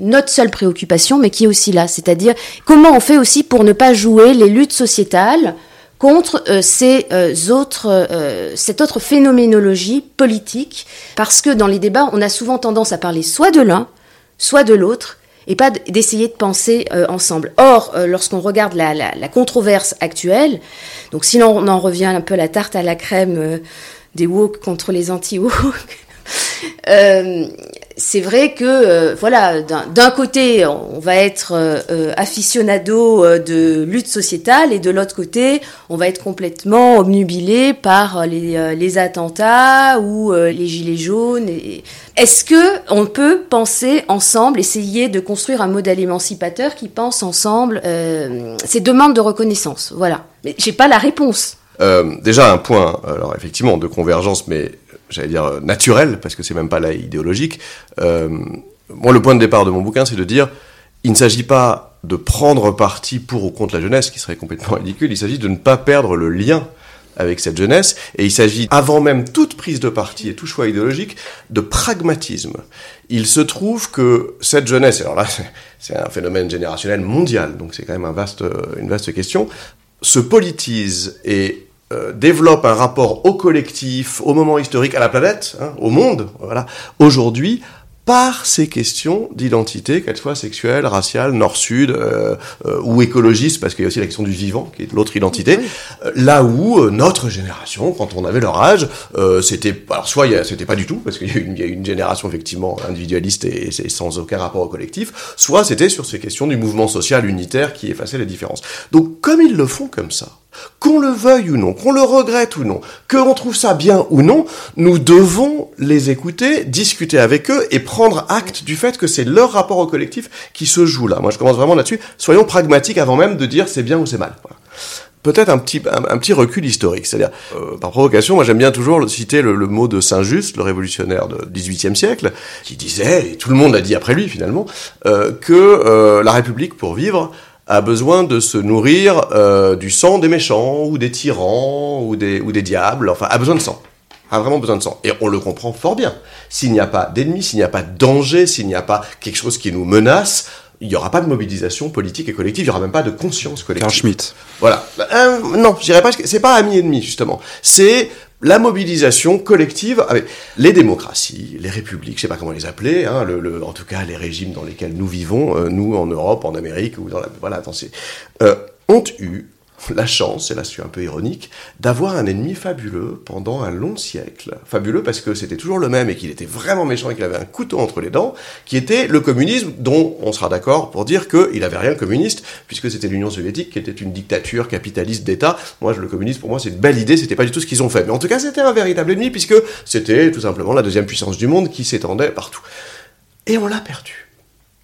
notre seule préoccupation, mais qui est aussi là. C'est-à-dire comment on fait aussi pour ne pas jouer les luttes sociétales contre euh, ces euh, autres, euh, cette autre phénoménologie politique, parce que dans les débats, on a souvent tendance à parler soit de l'un, soit de l'autre, et pas d'essayer de penser euh, ensemble. Or, euh, lorsqu'on regarde la, la, la controverse actuelle, donc si l'on en revient un peu à la tarte à la crème euh, des woke contre les anti-woke, c'est vrai que euh, voilà, d'un côté, on va être euh, euh, aficionado euh, de lutte sociétale et de l'autre côté, on va être complètement obnubilé par euh, les, les attentats ou euh, les gilets jaunes. et- Est-ce que on peut penser ensemble, essayer de construire un modèle émancipateur qui pense ensemble ces demandes de reconnaissance? Voilà. Mais j'ai pas la réponse. Déjà un point, alors effectivement, de convergence, mais j'allais dire euh, naturel, parce que c'est même pas là idéologique. Euh, moi, le point de départ de mon bouquin, c'est de dire, il ne s'agit pas de prendre parti pour ou contre la jeunesse, qui serait complètement ridicule. Il s'agit de ne pas perdre le lien avec cette jeunesse, et il s'agit, avant même toute prise de parti et tout choix idéologique, de pragmatisme. Il se trouve que cette jeunesse, alors là, c'est- un phénomène générationnel mondial, donc c'est quand même un vaste, euh, une vaste question, se politise et euh, développe un rapport au collectif, au moment historique, à la planète, hein, au monde, voilà, aujourd'hui, par ces questions d'identité, qu'elles soient sexuelles, raciales, nord-sud, euh, euh, ou écologistes, parce qu'il y a aussi la question du vivant, qui est l'autre identité, euh, là où euh, notre génération, quand on avait leur âge, euh, c'était, alors soit c'était pas du tout, parce qu'il y, a une- il y a une génération effectivement individualiste et, et sans aucun rapport au collectif, soit c'était sur ces questions du mouvement social unitaire qui effaçait les différences. Donc comme ils le font comme ça, qu'on le veuille ou non, qu'on le regrette ou non, qu'on trouve ça bien ou non, nous devons les écouter, discuter avec eux et prendre acte du fait que c'est leur rapport au collectif qui se joue là. Moi, je commence vraiment là-dessus. Soyons pragmatiques avant même de dire c'est bien ou c'est mal. Peut-être un petit, un, petit recul historique, c'est-à-dire, euh, par provocation, moi j'aime bien toujours citer le, le mot de Saint-Just, le révolutionnaire du XVIIIe siècle, qui disait, et tout le monde a dit après lui finalement, euh, que euh, la République, pour vivre, a besoin de se nourrir euh, du sang des méchants, ou des tyrans, ou des, ou des diables, enfin, a besoin de sang. A vraiment besoin de sang. Et on le comprend fort bien. S'il n'y a pas d'ennemis, s'il n'y a pas de danger, s'il n'y a pas quelque chose qui nous menace, il n'y aura pas de mobilisation politique et collective, il n'y aura même pas de conscience collective. Carl Schmitt. Voilà. Euh, non, je dirais pas c'est pas ami-ennemi, justement. C'est la mobilisation collective avec les démocraties, les républiques, je sais pas comment les appeler, hein, en tout cas les régimes dans lesquels nous vivons, euh, nous en Europe, en Amérique ou dans la, voilà, euh, ont eu la chance, et là je suis un peu ironique, d'avoir un ennemi fabuleux pendant un long siècle. Fabuleux parce que c'était toujours le même et qu'il était vraiment méchant et qu'il avait un couteau entre les dents, qui était le communisme, dont on sera d'accord pour dire qu'il avait rien de communiste, puisque c'était l'Union soviétique qui était une dictature capitaliste d'État. Moi, le communisme, pour moi, c'est une belle idée, c'était pas du tout ce qu'ils ont fait. Mais en tout cas, c'était un véritable ennemi, puisque c'était tout simplement la deuxième puissance du monde qui s'étendait partout. Et on l'a perdu.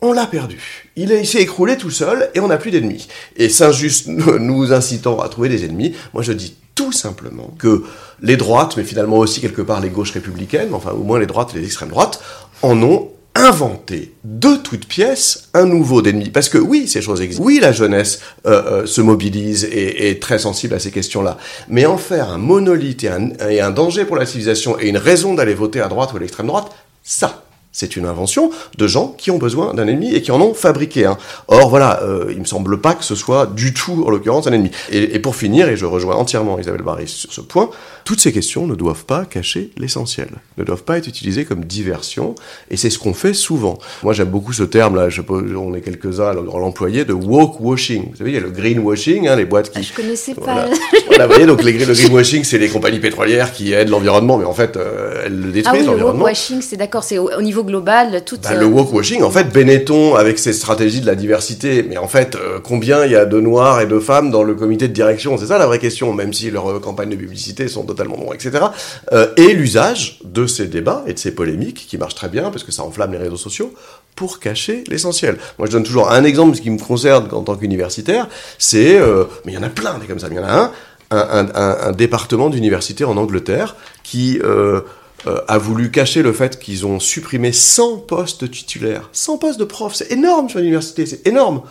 On l'a perdu. Il, il s'est écroulé tout seul et on n'a plus d'ennemis. Et Saint-Just nous incitant à trouver des ennemis, moi je dis tout simplement que les droites, mais finalement aussi quelque part les gauches républicaines, enfin au moins les droites et les extrêmes droites, en ont inventé de toutes pièces un nouveau d'ennemi. Parce que oui, ces choses existent. Oui, la jeunesse euh, euh, se mobilise et est très sensible à ces questions-là. Mais en faire un monolithe et un danger pour la civilisation et une raison d'aller voter à droite ou à l'extrême droite, ça, c'est une invention de gens qui ont besoin d'un ennemi et qui en ont fabriqué un. Or, voilà, euh, il me semble pas que ce soit du tout, en l'occurrence, un ennemi. Et, et pour finir, et je rejoins entièrement Isabelle Barry sur ce point, toutes ces questions ne doivent pas cacher l'essentiel, ne doivent pas être utilisées comme diversion, et c'est ce qu'on fait souvent. Moi, j'aime beaucoup ce terme-là, je sais pas, on est quelques-uns à l'employer, de woke washing. Vous savez, il y a le greenwashing, hein, les boîtes qui... Je connaissais pas. Voilà. Vous voyez, donc les, le greenwashing, c'est les compagnies pétrolières qui aident l'environnement, mais en fait, euh, elles le Ah détruisent, oui, le l'environnement. washing, c'est d'accord, c'est au, au niveau niveau global, toute. Bah, le washing, en fait, Benetton, avec ses stratégies de la diversité, mais en fait, euh, combien il y a de noirs et de femmes dans le comité de direction C'est ça la vraie question, même si leurs euh, campagnes de publicité sont totalement non, etc. Euh, et l'usage de ces débats et de ces polémiques, qui marchent très bien, parce que ça enflamme les réseaux sociaux, pour cacher l'essentiel. Moi, je donne toujours un exemple, ce qui me concerne en tant qu'universitaire, c'est... euh, mais il y en a plein des comme ça, mais il y en a un, un, un, un département d'université en Angleterre qui... Euh, euh, a voulu cacher le fait qu'ils ont supprimé 100 postes titulaires. 100 postes de profs, c'est énorme sur l'université, c'est énorme.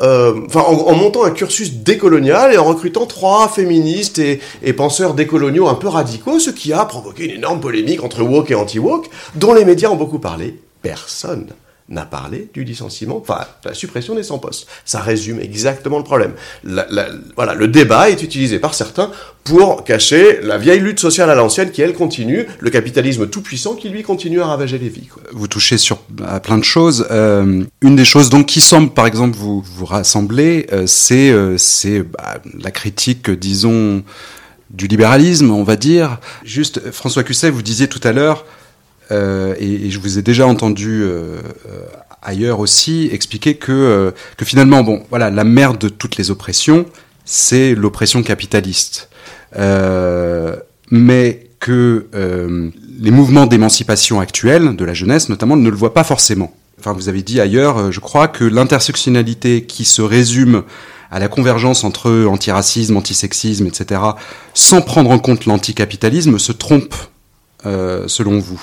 Euh, en montant un cursus décolonial et en recrutant trois féministes et, et penseurs décoloniaux un peu radicaux, ce qui a provoqué une énorme polémique entre woke et anti-woke, dont les médias ont beaucoup parlé. Personne n'a parlé du licenciement, enfin, de la suppression des 100 postes. Ça résume exactement le problème. Voilà, le débat est utilisé par certains pour cacher la vieille lutte sociale à l'ancienne qui, elle, continue, le capitalisme tout-puissant qui, lui, continue à ravager les vies. vous touchez sur à plein de choses. Euh, une des choses donc qui semble, par exemple, vous vous rassembler, euh, c'est euh, bah, la critique, disons, du libéralisme, on va dire. Juste, François Cusset, vous disiez tout à l'heure, euh, et, et je vous ai déjà entendu euh, euh, ailleurs aussi expliquer que euh, que finalement, bon, voilà, la mère de toutes les oppressions, c'est l'oppression capitaliste. Euh, mais que euh, les mouvements d'émancipation actuels de la jeunesse, notamment, ne le voient pas forcément. Enfin, vous avez dit ailleurs, je crois, que l'intersectionnalité qui se résume à la convergence entre antiracisme, antisexisme, etc., sans prendre en compte l'anticapitalisme, se trompe, euh, selon vous.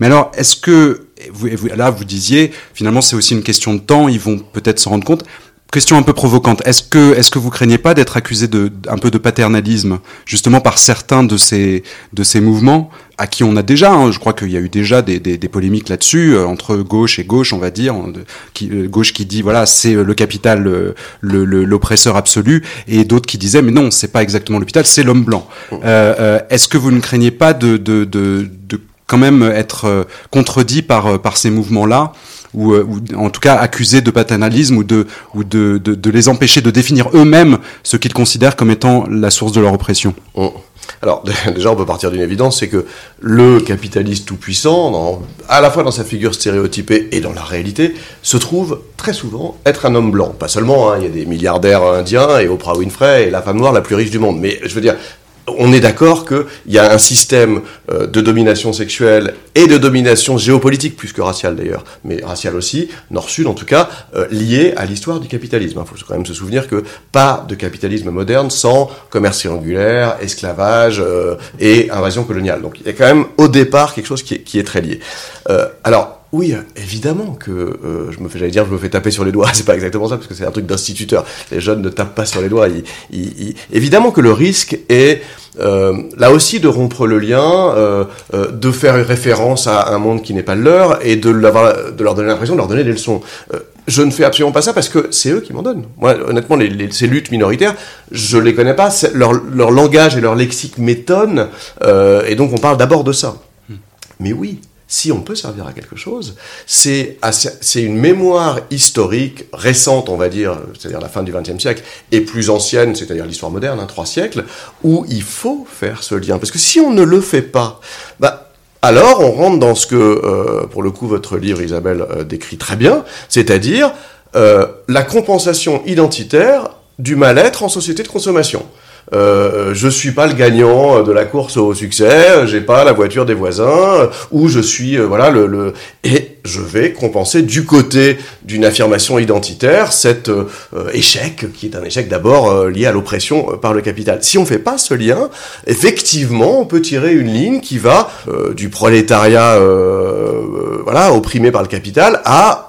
Mais alors, est-ce que, vous, là, vous disiez, finalement, c'est aussi une question de temps, ils vont peut-être s'en rendre compte. Question un peu provocante. Est-ce que, est-ce que vous craignez pas d'être accusé de, un peu de paternalisme, justement par certains de ces, de ces mouvements, à qui on a déjà, hein, je crois qu'il y a eu déjà des, des, des polémiques là-dessus, euh, entre gauche et gauche, on va dire, de- qui, euh, gauche qui dit, voilà, c'est euh, le capital, euh, le, le- l'oppresseur absolu, et d'autres qui disaient, mais non, c'est pas exactement l'hôpital, c'est l'homme blanc. Euh, euh, est-ce que vous ne craignez pas de, de, de, de quand même être euh, contredit par, euh, par ces mouvements-là ou, euh, en tout cas accusés de paternalisme ou de, ou de, de, les empêcher de définir eux-mêmes ce qu'ils considèrent comme étant la source de leur oppression. On- Alors, déjà, on peut partir d'une évidence, c'est que le capitaliste tout-puissant, à la fois dans sa figure stéréotypée et dans la réalité, se trouve très souvent être un homme blanc. Pas seulement, hein, il y a des milliardaires indiens et Oprah Winfrey est la femme noire la plus riche du monde. Mais je veux dire, on est d'accord qu'il y a un système euh, de domination sexuelle et de domination géopolitique, plus que raciale d'ailleurs, mais raciale aussi, nord-sud en tout cas, euh, lié à l'histoire du capitalisme. Il faut quand même se souvenir que pas de capitalisme moderne sans commerce triangulaire, esclavage euh, et invasion coloniale. Donc il y a quand même au départ quelque chose qui est, qui est très lié. Alors, oui, euh, évidemment que euh, je me fais, j'allais dire, je me fais taper sur les doigts. C'est pas exactement ça parce que c'est un truc d'instituteur. Les jeunes ne tapent pas sur les doigts. Ils- ils- ils- Évidemment que le risque est euh, là aussi de rompre le lien, euh, euh, de faire référence à un monde qui n'est pas le leur et de, leur donner l'impression de leur donner des leçons. Euh, je ne fais absolument pas ça parce que c'est eux qui m'en donnent. Moi, honnêtement, les, les- ces luttes minoritaires, je les connais pas. Leur, leur langage et leur lexique m'étonnent, euh, et donc on parle d'abord de ça. Mais oui, si on peut servir à quelque chose, c'est une mémoire historique récente, on va dire, c'est-à-dire la fin du XXe siècle, et plus ancienne, c'est-à-dire l'histoire moderne, hein, trois siècles, où il faut faire ce lien. Parce que si on ne le fait pas, bah, alors on rentre dans ce que, euh, pour le coup, votre livre, Isabelle, euh, décrit très bien, c'est-à-dire euh, la compensation identitaire du mal-être en société de consommation. Euh, je suis pas le gagnant de la course au succès, j'ai pas la voiture des voisins, ou je suis euh, voilà le, le et je vais compenser du côté d'une affirmation identitaire cet euh, échec qui est un échec d'abord euh, lié à l'oppression par le capital. Si on fait pas ce lien, effectivement, on peut tirer une ligne qui va du prolétariat voilà opprimé par le capital à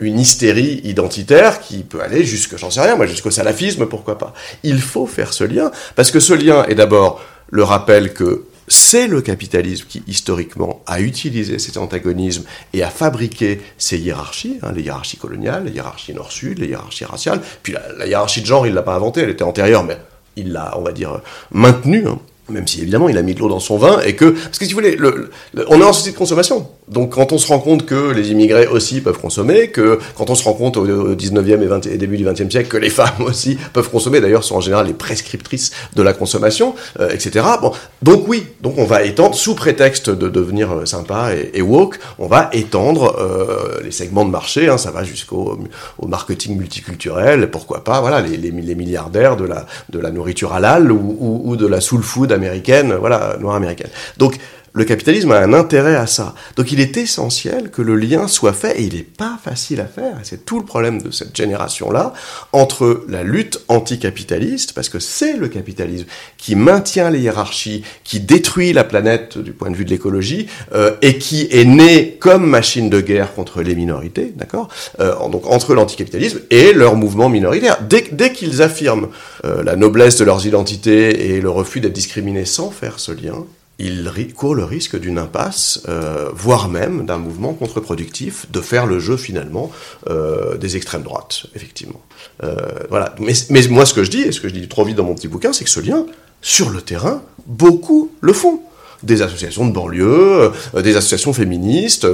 une hystérie identitaire qui peut aller jusque, j'en sais rien, moi, jusqu'au salafisme, pourquoi pas. Il faut faire ce lien, parce que ce lien est d'abord le rappel que c'est le capitalisme qui, historiquement, a utilisé cet antagonisme et a fabriqué ces hiérarchies, hein, les hiérarchies coloniales, les hiérarchies nord-sud, les hiérarchies raciales. Puis la, hiérarchie de genre, il l'a pas inventée, elle était antérieure, mais il l'a, on va dire, maintenue. hein. Même si évidemment il a mis de l'eau dans son vin, et que, parce que si vous voulez, le, le- on est en société de consommation. Donc quand on se rend compte que les immigrés aussi peuvent consommer, que quand on se rend compte au, au 19e et, 20 et début du 20e siècle que les femmes aussi peuvent consommer, d'ailleurs sont en général les prescriptrices de la consommation, euh, etc. Bon, donc oui, donc on va étendre, sous prétexte de devenir euh, sympa et, woke, on va étendre euh, les segments de marché, hein, ça va jusqu'au au marketing multiculturel, pourquoi pas, voilà, les, les, milliardaires de la, de la nourriture halal ou, ou, ou de la soul food américaine, voilà, noire américaine. Donc, le capitalisme a un intérêt à ça. Donc il est essentiel que le lien soit fait, et il n'est pas facile à faire, et c'est tout le problème de cette génération-là, entre la lutte anticapitaliste, parce que c'est le capitalisme qui maintient les hiérarchies, qui détruit la planète du point de vue de l'écologie, euh, et qui est né comme machine de guerre contre les minorités, d'accord euh, Donc entre l'anticapitalisme et leur mouvement minoritaire. Dès, dès qu'ils affirment euh, la noblesse de leurs identités et le refus d'être discriminés sans faire ce lien, il court le risque d'une impasse, euh, voire même d'un mouvement contre-productif, de faire le jeu finalement euh, des extrêmes droites, effectivement. Euh, voilà. Mais, mais moi, ce que je dis, et ce que je dis trop vite dans mon petit bouquin, c'est que ce lien, sur le terrain, beaucoup le font. Des associations de banlieue, euh, des associations féministes.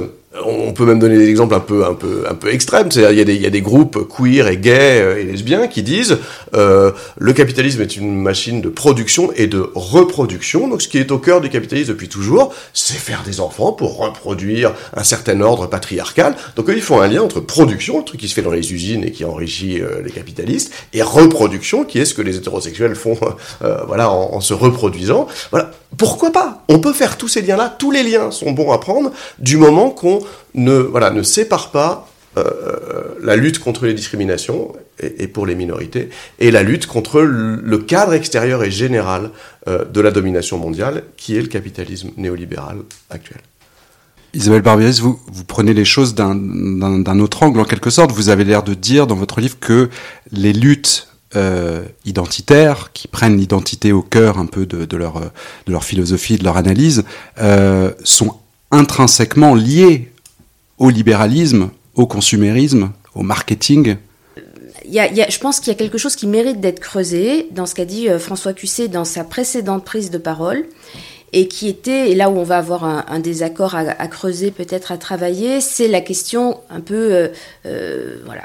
On peut même donner des exemples un peu, un peu, un peu extrêmes. C'est-à-dire, il y, a des, y a des groupes queer et gays euh, et lesbiens qui disent euh, le capitalisme est une machine de production et de reproduction. Donc, ce qui est au cœur du capitalisme depuis toujours, c'est faire des enfants pour reproduire un certain ordre patriarcal. Donc, eux, ils font un lien entre production, le truc qui se fait dans les usines et qui enrichit euh, les capitalistes, et reproduction, qui est ce que les hétérosexuels font, euh, voilà, en, en se reproduisant. Voilà. Pourquoi pas? On peut faire tous ces liens-là. Tous les liens sont bons à prendre du moment qu'on ne, voilà, ne sépare pas euh, la lutte contre les discriminations et, pour les minorités et la lutte contre le cadre extérieur et général euh, de la domination mondiale qui est le capitalisme néolibéral actuel. Isabelle Barbieri, vous, vous prenez les choses d'un- autre angle en quelque sorte. Vous avez l'air de dire dans votre livre que les luttes euh, identitaires, qui prennent l'identité au cœur un peu de, leur, de leur philosophie, de leur analyse, sont intrinsèquement liées au libéralisme, au consumérisme, au marketing. Il y a- je pense qu'il y a quelque chose qui mérite d'être creusé dans ce qu'a dit euh, François Cusset dans sa précédente prise de parole et qui était, et là où on va avoir un, désaccord à, à creuser, peut-être à travailler, c'est la question un peu, euh, euh, voilà,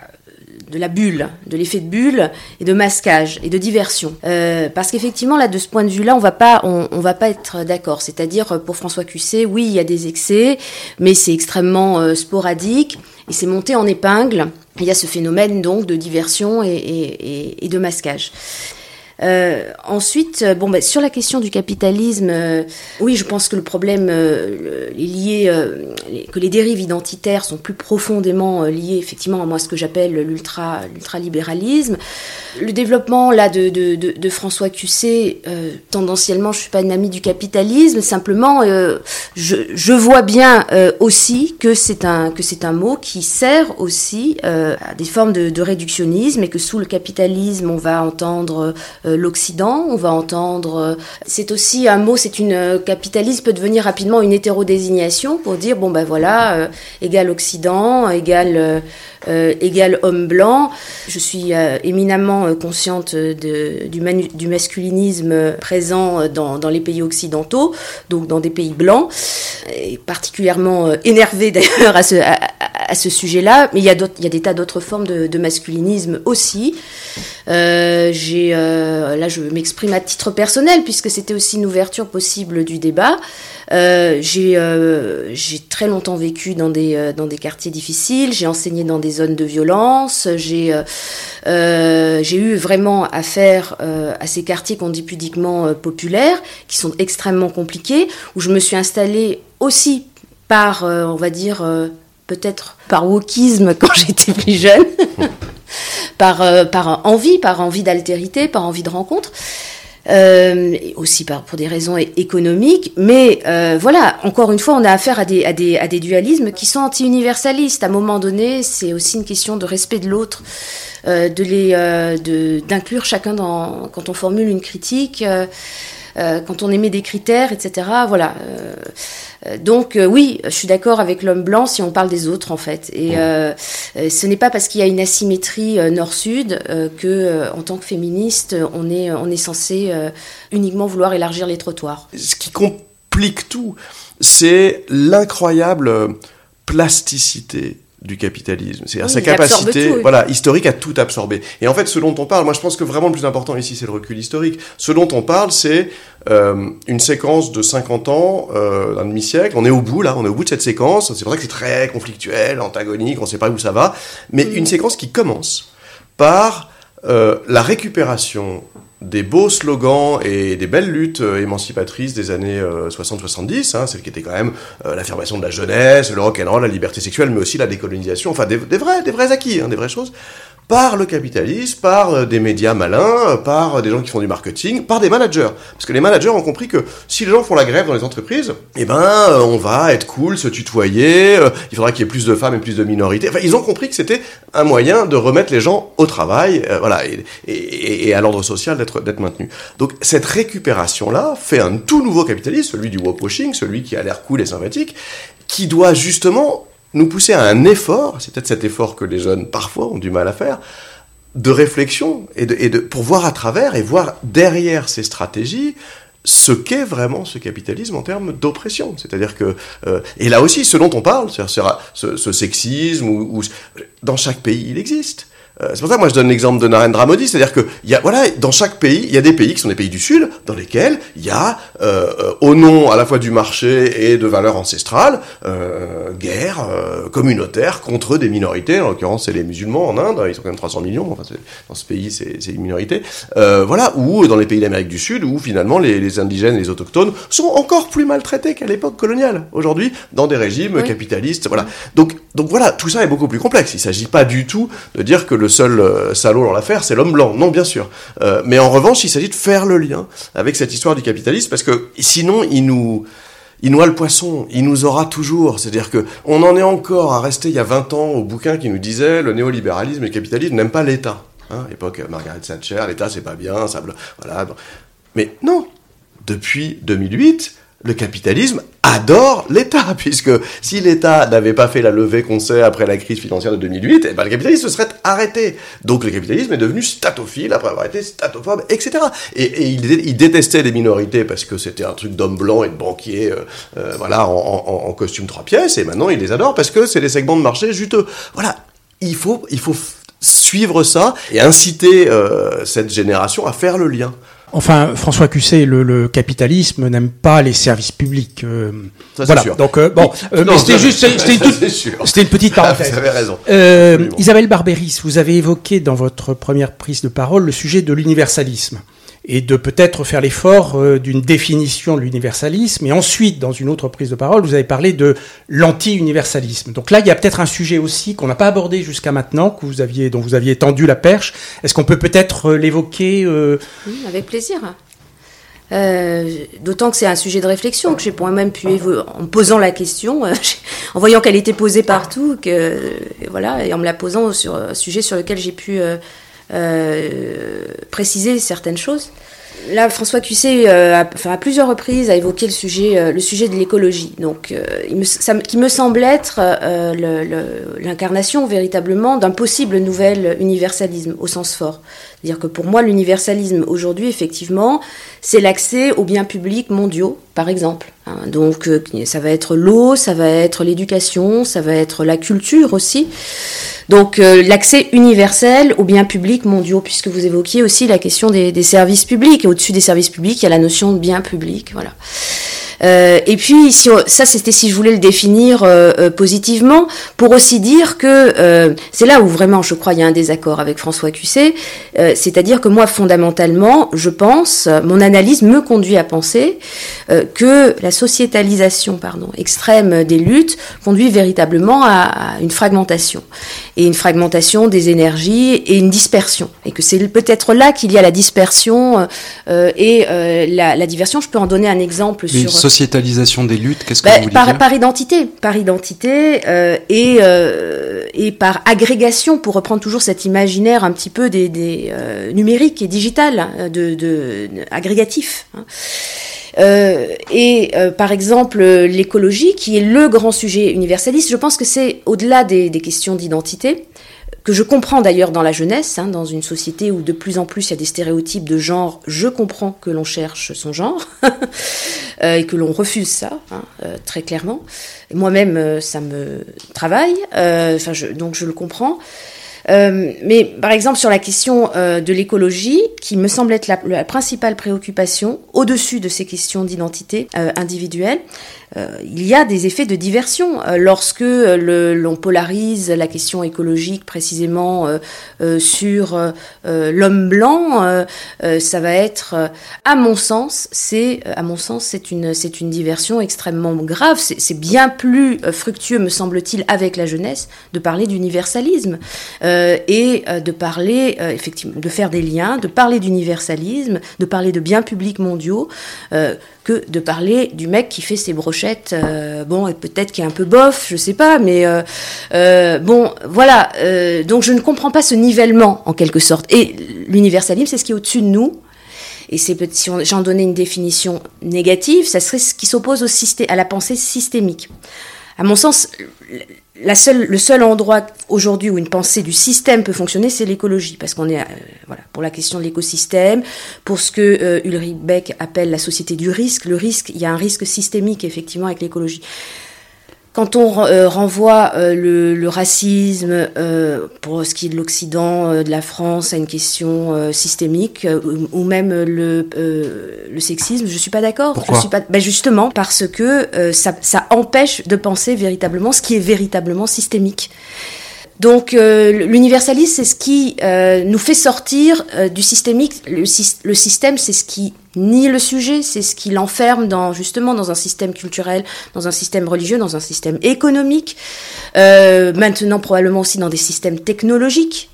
de la bulle, de l'effet de bulle et de masquage et de diversion. Euh, parce qu'effectivement, là, de ce point de vue-là, on va pas, on, va pas être d'accord. C'est-à-dire, euh, pour François Cusset, oui, il y a des excès, mais c'est extrêmement euh, sporadique et c'est monté en épingle. Il y a ce phénomène donc de diversion et de masquage. Euh, ensuite, euh, bon, bah, sur la question du capitalisme, euh, oui, je pense que le problème euh, est lié, euh, que les dérives identitaires sont plus profondément liées effectivement à moi ce que j'appelle l'ultra l'ultralibéralisme. Le développement là de, de, de, de François Cusset, tendanciellement, je suis pas une amie du capitalisme, simplement, je, je vois bien aussi que c'est un que c'est un mot qui sert aussi à des formes de, de réductionnisme et que sous le capitalisme, on va entendre l'Occident, on va entendre. euh, c'est aussi un mot, c'est une euh, capitalisme peut devenir rapidement une hétérodésignation pour dire bon ben voilà, euh, égal Occident, égal euh, euh, égal homme blanc. Je suis euh, éminemment euh, consciente du, masculinisme présent dans, les pays occidentaux, donc dans des pays blancs, et particulièrement euh, énervée d'ailleurs à ce, sujet-là. Mais il y a, des tas d'autres formes de, masculinisme aussi. Euh, j'ai, euh, là, je m'exprime à titre personnel puisque c'était aussi une ouverture possible du débat. Euh, j'ai, euh, j'ai très longtemps vécu dans des, euh, dans des quartiers difficiles. J'ai enseigné dans des zones de violence. J'ai, euh, euh, eu vraiment affaire euh, à ces quartiers qu'on dit pudiquement euh, populaires, qui sont extrêmement compliqués, où je me suis installée aussi par, euh, on va dire, euh, peut-être par wokisme quand j'étais plus jeune, par, euh, par envie, par envie d'altérité, par envie de rencontre. Euh, aussi par, pour des raisons économiques, mais euh, voilà, encore une fois, on a affaire à des, à des, à des dualismes qui sont anti-universalistes. À un moment donné, c'est aussi une question de respect de l'autre, de les, d'inclure chacun dans, quand on formule une critique, euh, quand on émet des critères, etc. Voilà. euh, euh, donc oui, je suis d'accord avec l'homme blanc si on parle des autres en fait. Et, ce n'est pas parce qu'il y a une asymétrie nord-sud que, en tant que féministe, on est, on est censé uniquement vouloir élargir les trottoirs. Ce qui complique tout, c'est l'incroyable plasticité du capitalisme, c'est-à-dire Oui, sa capacité tout, oui. voilà, historique à tout absorber. Et en fait, ce dont on parle, moi je pense que vraiment le plus important ici, c'est le recul historique. Ce dont on parle, c'est euh, une séquence de 50 ans, euh, d'un demi-siècle. On est au bout, là, on est au bout de cette séquence. C'est pour ça que c'est très conflictuel, antagonique, on ne sait pas où ça va. Mais une séquence qui commence par euh, la récupération des beaux slogans et des belles luttes euh, émancipatrices des années euh, 60-70, hein, celles qui étaient quand même euh, l'affirmation de la jeunesse, le rock'n'roll, la liberté sexuelle, mais aussi la décolonisation, enfin des, des vrais, des vrais acquis, hein, des vraies choses, par le capitalisme, par euh, des médias malins, euh, par euh, des gens qui font du marketing, par des managers. Parce que les managers ont compris que si les gens font la grève dans les entreprises, eh ben on va être cool, se tutoyer, il faudra qu'il y ait plus de femmes et plus de minorités. Enfin, ils ont compris que c'était un moyen de remettre les gens au travail, voilà, et, à l'ordre social d'être maintenu. Donc cette récupération-là fait un tout nouveau capitalisme, celui du washing, celui qui a l'air cool et sympathique, qui doit justement nous pousser à un effort, c'est peut-être cet effort que les jeunes parfois ont du mal à faire, de réflexion et de, pour voir à travers et voir derrière ces stratégies ce qu'est vraiment ce capitalisme en termes d'oppression. C'est-à-dire que euh, et là aussi, ce dont on parle, ce, ce sexisme dans chaque pays il existe. Euh, c'est pour ça que moi je donne l'exemple de Narendra Modi, c'est-à-dire que y a, voilà, dans chaque pays, il y a des pays qui sont des pays du Sud, dans lesquels il y a, euh, euh, au nom à la fois du marché et de valeurs ancestrales, euh, guerre euh, communautaire contre des minorités, en l'occurrence c'est les musulmans en Inde, ils sont quand même 300 millions, enfin dans ce pays c'est une minorité, euh, voilà, ou dans les pays d'Amérique du Sud, où finalement les, les indigènes et les autochtones sont encore plus maltraités qu'à l'époque coloniale, aujourd'hui, dans des régimes Oui. capitalistes, voilà. Donc, donc voilà, tout ça est beaucoup plus complexe. Il s'agit pas du tout de dire que le seul euh, salaud dans l'affaire, c'est l'homme blanc. Non, bien sûr. Euh, mais en revanche, il s'agit de faire le lien avec cette histoire du capitalisme, parce que sinon, il nous... Il noie le poisson, il nous aura toujours. C'est-à-dire que on en est encore à rester il y a 20 ans au bouquin qui nous disait le néolibéralisme et le capitalisme n'aiment pas l'État. Hein, époque Margaret Thatcher, l'État c'est pas bien, ça voilà. Mais non, depuis 2008, le capitalisme adore l'État, puisque si l'État n'avait pas fait la levée qu'on sait après la crise financière de 2008, eh ben, le capitalisme se serait arrêté. Donc le capitalisme est devenu statophile après avoir été statophobe, etc. Et, il, dé- il détestait les minorités parce que c'était un truc d'hommes blancs et de banquiers, euh, euh, voilà, en, en- costume trois pièces, et maintenant il les adore parce que c'est des segments de marché juteux. Voilà, il faut, il faut suivre ça et inciter euh, cette génération à faire le lien. Enfin, François Cusset, le, le capitalisme n'aime pas les services publics. euh, Ça, voilà. sûr. Donc euh, bon, euh, c'était juste, c'était une, toute- une petite parenthèse. vous avez raison. Euh. Isabelle Barberis, vous avez évoqué dans votre première prise de parole le sujet de l'universalisme et de peut-être faire l'effort euh, d'une définition de l'universalisme. Et ensuite, dans une autre prise de parole, vous avez parlé de l'anti-universalisme. Donc là, il y a peut-être un sujet aussi qu'on n'a pas abordé jusqu'à maintenant, que vous aviez, dont vous aviez tendu la perche. Est-ce qu'on peut peut-être euh, l'évoquer euh, Oui, avec plaisir. D'autant que c'est un sujet de réflexion que j'ai moi-même pu évo- en posant la question, en voyant qu'elle était posée partout, que voilà, et en me la posant sur un sujet sur lequel j'ai pu préciser certaines choses. Là, François Cusset, euh, a, enfin, à plusieurs reprises, a évoqué le sujet, euh, le sujet de l'écologie, donc euh, qui me semble être euh, l'incarnation véritablement d'un possible nouvel universalisme au sens fort. C'est-à-dire que pour moi, l'universalisme aujourd'hui, effectivement, c'est l'accès aux biens publics mondiaux, par exemple. hein. donc, euh, ça va être l'eau, ça va être l'éducation, ça va être la culture aussi. Donc euh, l'accès universel aux biens publics mondiaux, puisque vous évoquiez aussi la question des, services publics. Et au-dessus des services publics, il y a la notion de bien public. Voilà. Euh, et puis, si on- ça, c'était si je voulais le définir euh, euh, positivement, pour aussi dire que euh, c'est là où vraiment, je crois, il y a un désaccord avec François Cusset. Euh, C'est-à-dire que moi, fondamentalement, je pense, mon analyse me conduit à penser euh, que la sociétalisation, pardon, extrême des luttes conduit véritablement à, à une fragmentation et une fragmentation des énergies et une dispersion. Et que c'est peut-être là qu'il y a la dispersion euh, et euh, la, la diversion. Je peux en donner un exemple Une sur sociétalisation des luttes, qu'est-ce que bah, vous voulez par, dire par identité, par identité euh, et, euh, et par agrégation, pour reprendre toujours cet imaginaire un petit peu des, des euh, numériques et digital, hein, de, de, de- agrégatif. hein. Euh, et euh, par exemple, l'écologie, qui est le grand sujet universaliste, je pense que c'est au-delà des, des questions d'identité, que je comprends d'ailleurs dans la jeunesse, hein, dans une société où de plus en plus il y a des stéréotypes de genre, je comprends que l'on cherche son genre euh, et que l'on refuse ça, hein, euh, très clairement. Moi-même, euh, ça me travaille, enfin, je, donc je le comprends. Euh, mais par exemple sur la question euh, de l'écologie, qui me semble être la, la principale préoccupation, au-dessus de ces questions d'identité euh, individuelle, euh, il y a des effets de diversion euh, lorsque l'on polarise la question écologique précisément sur l'homme blanc. ça va être, à mon sens, c'est à mon sens c'est une c'est une diversion extrêmement grave. C'est bien plus fructueux, me semble-t-il, avec la jeunesse, de parler d'universalisme et euh, de parler euh, effectivement de faire des liens, de parler d'universalisme, de parler de biens publics mondiaux. euh, que de parler du mec qui fait ses brochettes, euh, bon, et peut-être qui est un peu bof, je sais pas, mais euh, euh, bon, voilà. euh, donc je ne comprends pas ce nivellement en quelque sorte. Et l'universalisme, c'est ce qui est au-dessus de nous. Et c'est si j'en donnais une définition négative, ça serait ce qui s'oppose à la pensée systémique. À mon sens, le seul endroit aujourd'hui où une pensée du système peut fonctionner, c'est l'écologie, parce qu'on est euh, voilà pour la question de l'écosystème, pour ce que euh, Ulrich Beck appelle la société du risque. Le risque, il y a un risque systémique effectivement avec l'écologie. Quand on euh, renvoie euh, le, le racisme euh, pour ce qui est de l'Occident, de la France, à une question systémique, ou, même le, le sexisme, je suis pas d'accord. Pourquoi Je suis pas. Ben justement parce que ça, ça empêche de penser véritablement ce qui est véritablement systémique. Donc euh, l'universalisme, c'est ce qui euh, nous fait sortir euh, du systémique. Le, le système, c'est ce qui nie le sujet, c'est ce qui l'enferme dans justement dans un système culturel, dans un système religieux, dans un système économique, euh, maintenant probablement aussi dans des systèmes technologiques.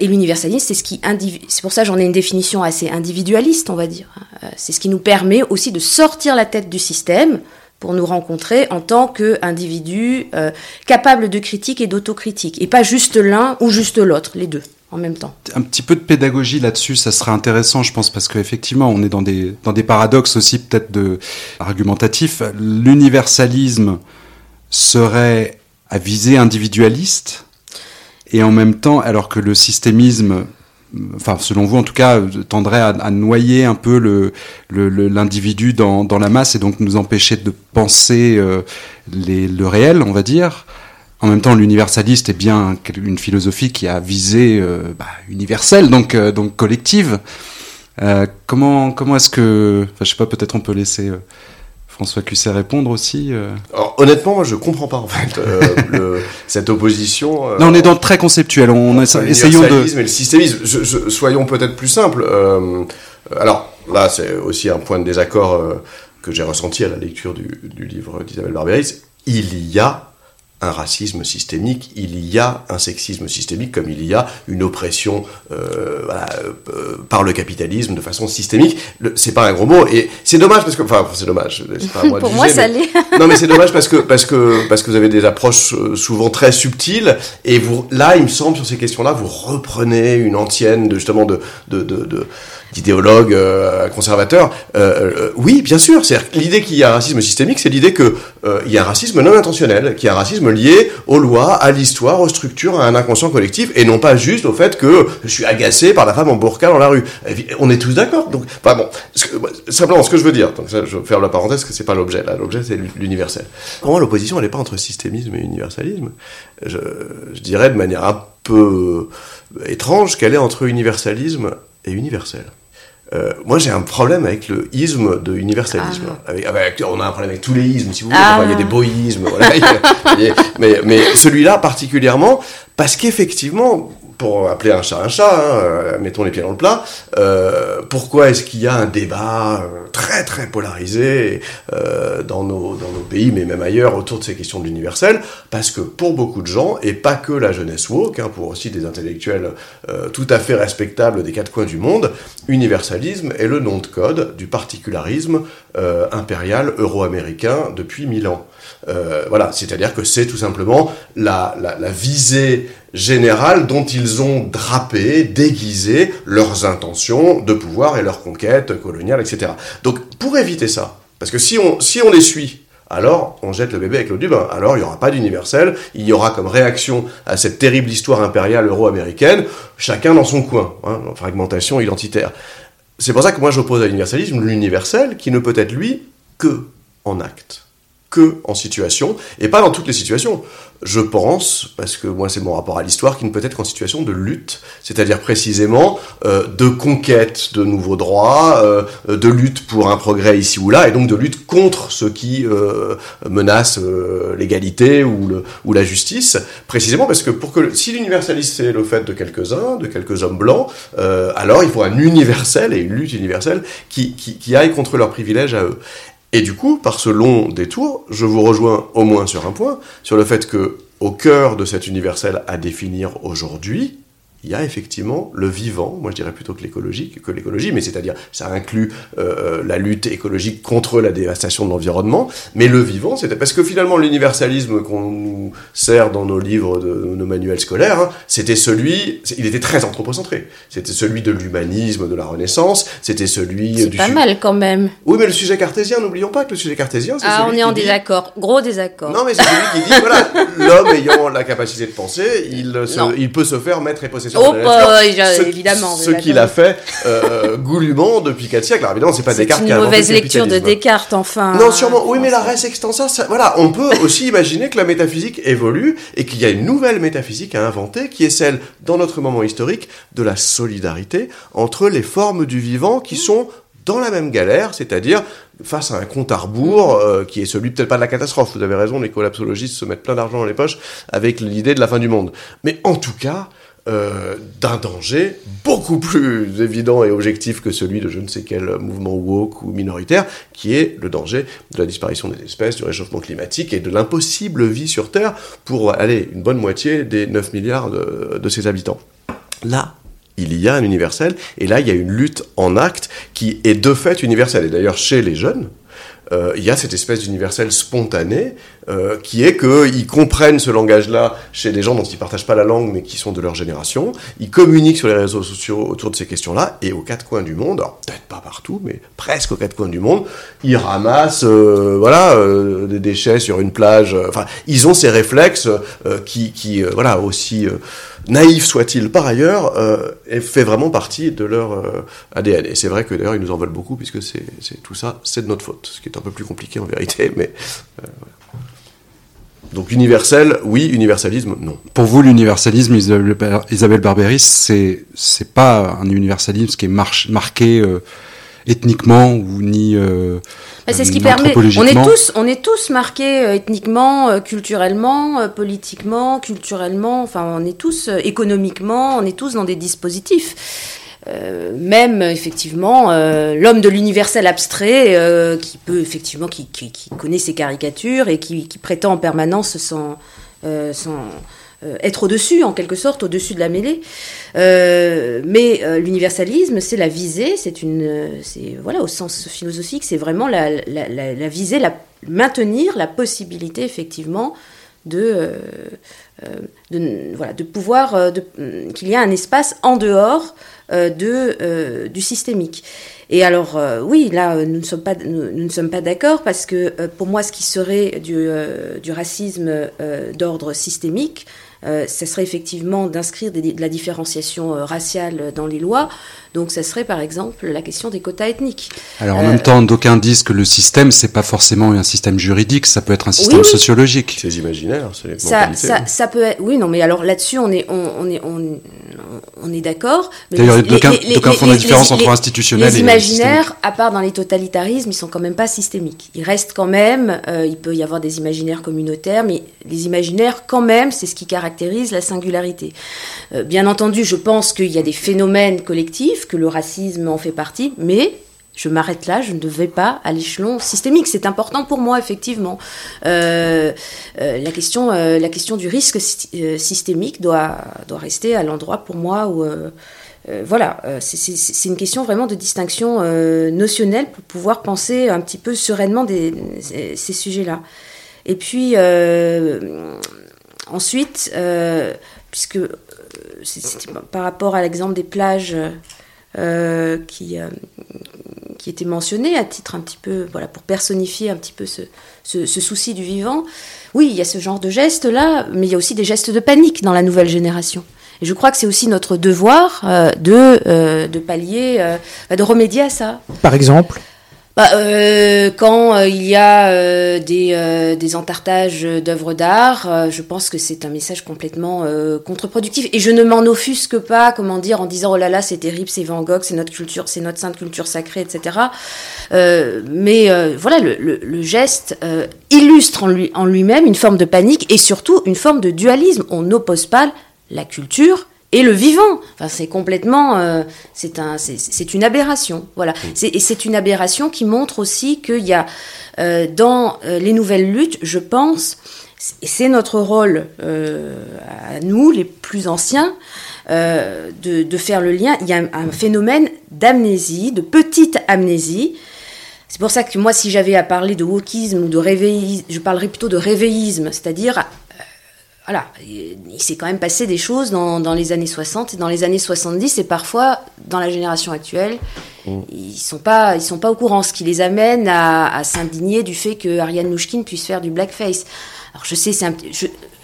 Et l'universalisme, c'est ce qui c'est pour ça j'en ai une définition assez individualiste, on va dire. Euh, c'est ce qui nous permet aussi de sortir la tête du système pour nous rencontrer en tant qu'individus euh, capables de critique et d'autocritique, et pas juste l'un ou juste l'autre, les deux en même temps. Un petit peu de pédagogie là-dessus, ça serait intéressant, je pense, parce qu'effectivement, on est dans des, dans des paradoxes aussi peut-être de argumentatifs. L'universalisme serait à visée individualiste, et en même temps, alors que le systémisme, enfin, selon vous en tout cas, tendrait à, à noyer un peu l'individu dans, la masse et donc nous empêcher de penser euh, le réel, on va dire. En même temps, l'universaliste est bien une philosophie qui a visé euh, bah, universelle, donc, euh, donc collective. Euh, comment comment est-ce que, enfin, je sais pas, peut-être on peut laisser euh, François Cusset répondre aussi. euh. Alors, honnêtement, moi, je comprends pas en fait euh, le- cette opposition. euh, Non, on est dans le très conceptuel. On essayons de. et le systémisme. Je- je- soyons peut-être plus simples. Euh, alors là, c'est aussi un point de désaccord que j'ai ressenti à la lecture du, du livre d'Isabelle Barberis. Il y a un racisme systémique, il y a un sexisme systémique, comme il y a une oppression euh, voilà, euh, par le capitalisme de façon systémique. C'est pas un gros mot et c'est dommage parce que, enfin, c'est dommage. C'est pas à moi de Pour moi, juger, ça mais- l'est. non mais c'est dommage parce que parce que parce que vous avez des approches euh, souvent très subtiles et vous là il me semble sur ces questions-là vous reprenez une antienne de justement de de de, de- d'idéologues euh, conservateurs. Euh, euh, oui, bien sûr. L'idée qu'il y a un racisme systémique, c'est l'idée que euh, il y a un racisme non intentionnel, qu'il y a un racisme lié aux lois, à l'histoire, aux structures, à un inconscient collectif, et non pas juste au fait que je suis agacé par la femme en burqa dans la rue. On est tous d'accord. Donc, bon, simplement ce que je veux dire. Je vais faire la parenthèse que c'est pas l'objet. L'objet c'est l'universel. Pour moi, l'opposition elle n'est pas entre systémisme et universalisme? Je dirais de manière un peu étrange qu'elle est entre universalisme et universel. Euh, moi, j'ai un problème avec le isme de universalisme. Avec- avec- on a un problème avec tous les ismes, si vous voulez. Ah. Enfin, il y a des beaux ismes, voilà. A- a- mais mais celui-là particulièrement, parce qu'effectivement, pour appeler un chat un chat, hein, euh, mettons les pieds dans le plat, euh, pourquoi est-ce qu'il y a un débat euh, très très polarisé dans, nos, dans nos pays, mais même ailleurs, autour de ces questions de l'universel? Parce que pour beaucoup de gens, et pas que la jeunesse woke, hein, pour aussi des intellectuels euh, tout à fait respectables des quatre coins du monde, universalisme est le nom de code du particularisme impérial euro-américain depuis mille ans. Euh, voilà, c'est-à-dire que c'est tout simplement la, visée générale dont ils ont drapé, déguisé leurs intentions de pouvoir et leurs conquêtes coloniales, etc. Donc pour éviter ça, parce que si on, si on les suit, alors on jette le bébé avec l'eau du bain. Alors il n'y aura pas d'universel, il y aura comme réaction à cette terrible histoire impériale euro-américaine, chacun dans son coin, hein, fragmentation identitaire. C'est pour ça que moi j'oppose à l'universalisme l'universel qui ne peut être lui que en acte que en situation, et pas dans toutes les situations. Je pense, parce que moi c'est mon rapport à l'histoire, qui ne peut être qu'en situation de lutte, c'est-à-dire précisément euh, de conquête de nouveaux droits, euh, de lutte pour un progrès ici ou là, et donc de lutte contre ce qui euh, menace l'égalité ou, la justice, précisément parce que si l'universalisme c'est le fait de quelques-uns, de quelques hommes blancs, alors il faut un universel et une lutte universelle qui aille contre leurs privilèges à eux. Et du coup, par ce long détour, je vous rejoins au moins sur un point, sur le fait que, au cœur de cet universel à définir aujourd'hui, il y a effectivement le vivant, moi je dirais plutôt que l'écologie, que l'écologie, mais c'est-à-dire ça inclut euh, la lutte écologique contre la dévastation de l'environnement, mais le vivant, c'est parce que finalement l'universalisme qu'on nous sert dans nos livres, de, nos manuels scolaires, hein, c'était celui, il était très anthropocentré, c'était celui de l'humanisme, de la Renaissance, c'était celui C'est du pas mal quand même. Oui, mais le sujet cartésien, n'oublions pas que le sujet cartésien, c'est Ah, celui on est en dit- désaccord. Gros désaccord. non, mais c'est celui qui dit, voilà, l'homme ayant la capacité de penser, il, se- Non. il peut se faire maître et Oh, bah, évidemment, Ce qu'il a fait euh, goulûment depuis 4 siècles. Alors évidemment, c'est pas C'est Descartes une qui a inventé mauvaise le lecture de. Descartes, enfin. Non, sûrement. Oui, mais la res extensa, ça- voilà, on peut aussi imaginer que la métaphysique évolue et qu'il y a une nouvelle métaphysique à inventer qui est celle, dans notre moment historique, de la solidarité entre les formes du vivant qui sont dans la même galère, c'est-à-dire face à un compte à rebours euh, qui est celui peut-être pas de la catastrophe. Vous avez raison, les collapsologistes se mettent plein d'argent dans les poches avec l'idée de la fin du monde. Mais en tout cas, euh, d'un danger beaucoup plus évident et objectif que celui de je ne sais quel mouvement woke ou minoritaire, qui est le danger de la disparition des espèces, du réchauffement climatique et de l'impossible vie sur Terre pour aller une bonne moitié des 9 milliards de, de ses habitants. Là, il y a un universel, et là, il y a une lutte en acte qui est de fait universelle. Et d'ailleurs, chez les jeunes, euh, il y a cette espèce d'universel spontané euh, qui est qu'ils comprennent ce langage-là chez des gens dont ils partagent pas la langue mais qui sont de leur génération. Ils communiquent sur les réseaux sociaux autour de ces questions-là et aux quatre coins du monde, peut-être pas partout, mais presque aux quatre coins du monde, ils ramassent euh, voilà des déchets sur une plage. Enfin, ils ont ces réflexes qui, qui voilà aussi naïfs soient-ils par ailleurs, euh, fait vraiment partie de leur euh, ADN. Et c'est vrai que d'ailleurs ils nous en veulent beaucoup puisque c'est tout ça, c'est de notre faute, ce qui est un peu plus compliqué en vérité, mais euh, voilà. Donc universel, oui, universalisme, non. Pour vous, l'universalisme, Isabelle Bar- Isabelle Barberis, c'est c'est pas un universalisme qui est marqué euh, ethniquement ou ni euh, Bah, C'est ce euh, qui permet. On est tous, on est tous marqués euh, ethniquement, euh, culturellement, euh, politiquement, culturellement. Enfin, on est tous euh, économiquement, on est tous dans des dispositifs. Euh, même effectivement euh, l'homme de l'universel abstrait euh, qui peut effectivement qui, qui, qui connaît ses caricatures et qui, qui prétend en permanence sans, euh, sans euh, être au-dessus en quelque sorte au-dessus de la mêlée Euh, mais euh, l'universalisme c'est la visée c'est une euh, c'est voilà au sens philosophique c'est vraiment la, visée la maintenir la possibilité effectivement de euh, euh, voilà, de pouvoir euh, qu'il y a un espace en dehors euh, de, euh, du systémique. Et alors, euh, oui, là, euh, nous ne sommes pas, nous, ne sommes pas d'accord parce que euh, pour moi, ce qui serait du, euh, racisme euh, d'ordre systémique, euh, ce serait effectivement d'inscrire de la différenciation euh, raciale dans les lois. Donc, ça serait par exemple la question des quotas ethniques. Alors en Euh, même temps, d'aucuns disent que le système, c'est pas forcément un système juridique, ça peut être un système oui. sociologique. C'est imaginaire, c'est les Ça, ça, ça peut être. Oui, non, mais alors là-dessus, on est, on, on est, on, on est d'accord. D'ailleurs, d'aucuns font la différence les- entre les- institutionnel Les et imaginaires, à part dans les totalitarismes, ils sont quand même pas systémiques. Ils restent quand même. euh, il peut y avoir des imaginaires communautaires, mais les imaginaires, quand même, c'est ce qui caractérise la singularité. Euh, bien entendu, je pense qu'il y a des phénomènes collectifs, que le racisme en fait partie, mais je m'arrête là, je ne vais pas à l'échelon systémique. C'est important pour moi, effectivement. Euh, euh, la, question, euh, la question du risque sy- systémique doit, doit rester à l'endroit pour moi où... voilà, c'est- une question vraiment de distinction notionnelle pour pouvoir penser un petit peu sereinement ces, ces sujets-là. Et puis, ensuite, puisque par rapport à l'exemple des plages euh, qui, euh, qui était mentionné à titre un petit peu, voilà, pour personnifier un petit peu ce, ce, souci du vivant. Oui, il y a ce genre de gestes-là, mais il y a aussi des gestes de panique dans la nouvelle génération. Et je crois que c'est aussi notre devoir euh, de, de pallier, de remédier à ça. Par exemple? Bah, euh, quand euh, il y a euh, des, euh, des entartages d'œuvres d'art, euh, je pense que c'est un message complètement euh, contre-productif. Et je ne m'en offusque pas, comment dire, en disant oh là là, c'est terrible, c'est Van Gogh, c'est notre culture, c'est notre sainte culture sacrée, etc. Mais voilà, le, le, le geste illustre en lui en lui-même une forme de panique et surtout une forme de dualisme. On n'oppose pas la culture et le vivant. Enfin, c'est complètement, euh, c'est un, c'est- une aberration. Voilà. Et c'est une aberration qui montre aussi qu'il y a euh, dans euh, les nouvelles luttes, je pense, et c'est notre rôle euh, à nous, les plus anciens, de, de faire le lien. Il y a un, un phénomène d'amnésie, de petite amnésie. C'est pour ça que moi, si j'avais à parler de wokisme ou de réveillisme, je parlerais plutôt de réveillisme, c'est-à-dire voilà, il s'est quand même passé des choses dans, dans les années 60 et dans les années 70 et parfois dans la génération actuelle, ils sont pas ils sont pas au courant, ce qui les amène à, à s'indigner du fait que Ariane Nouchkine puisse faire du blackface. Alors je sais, c'est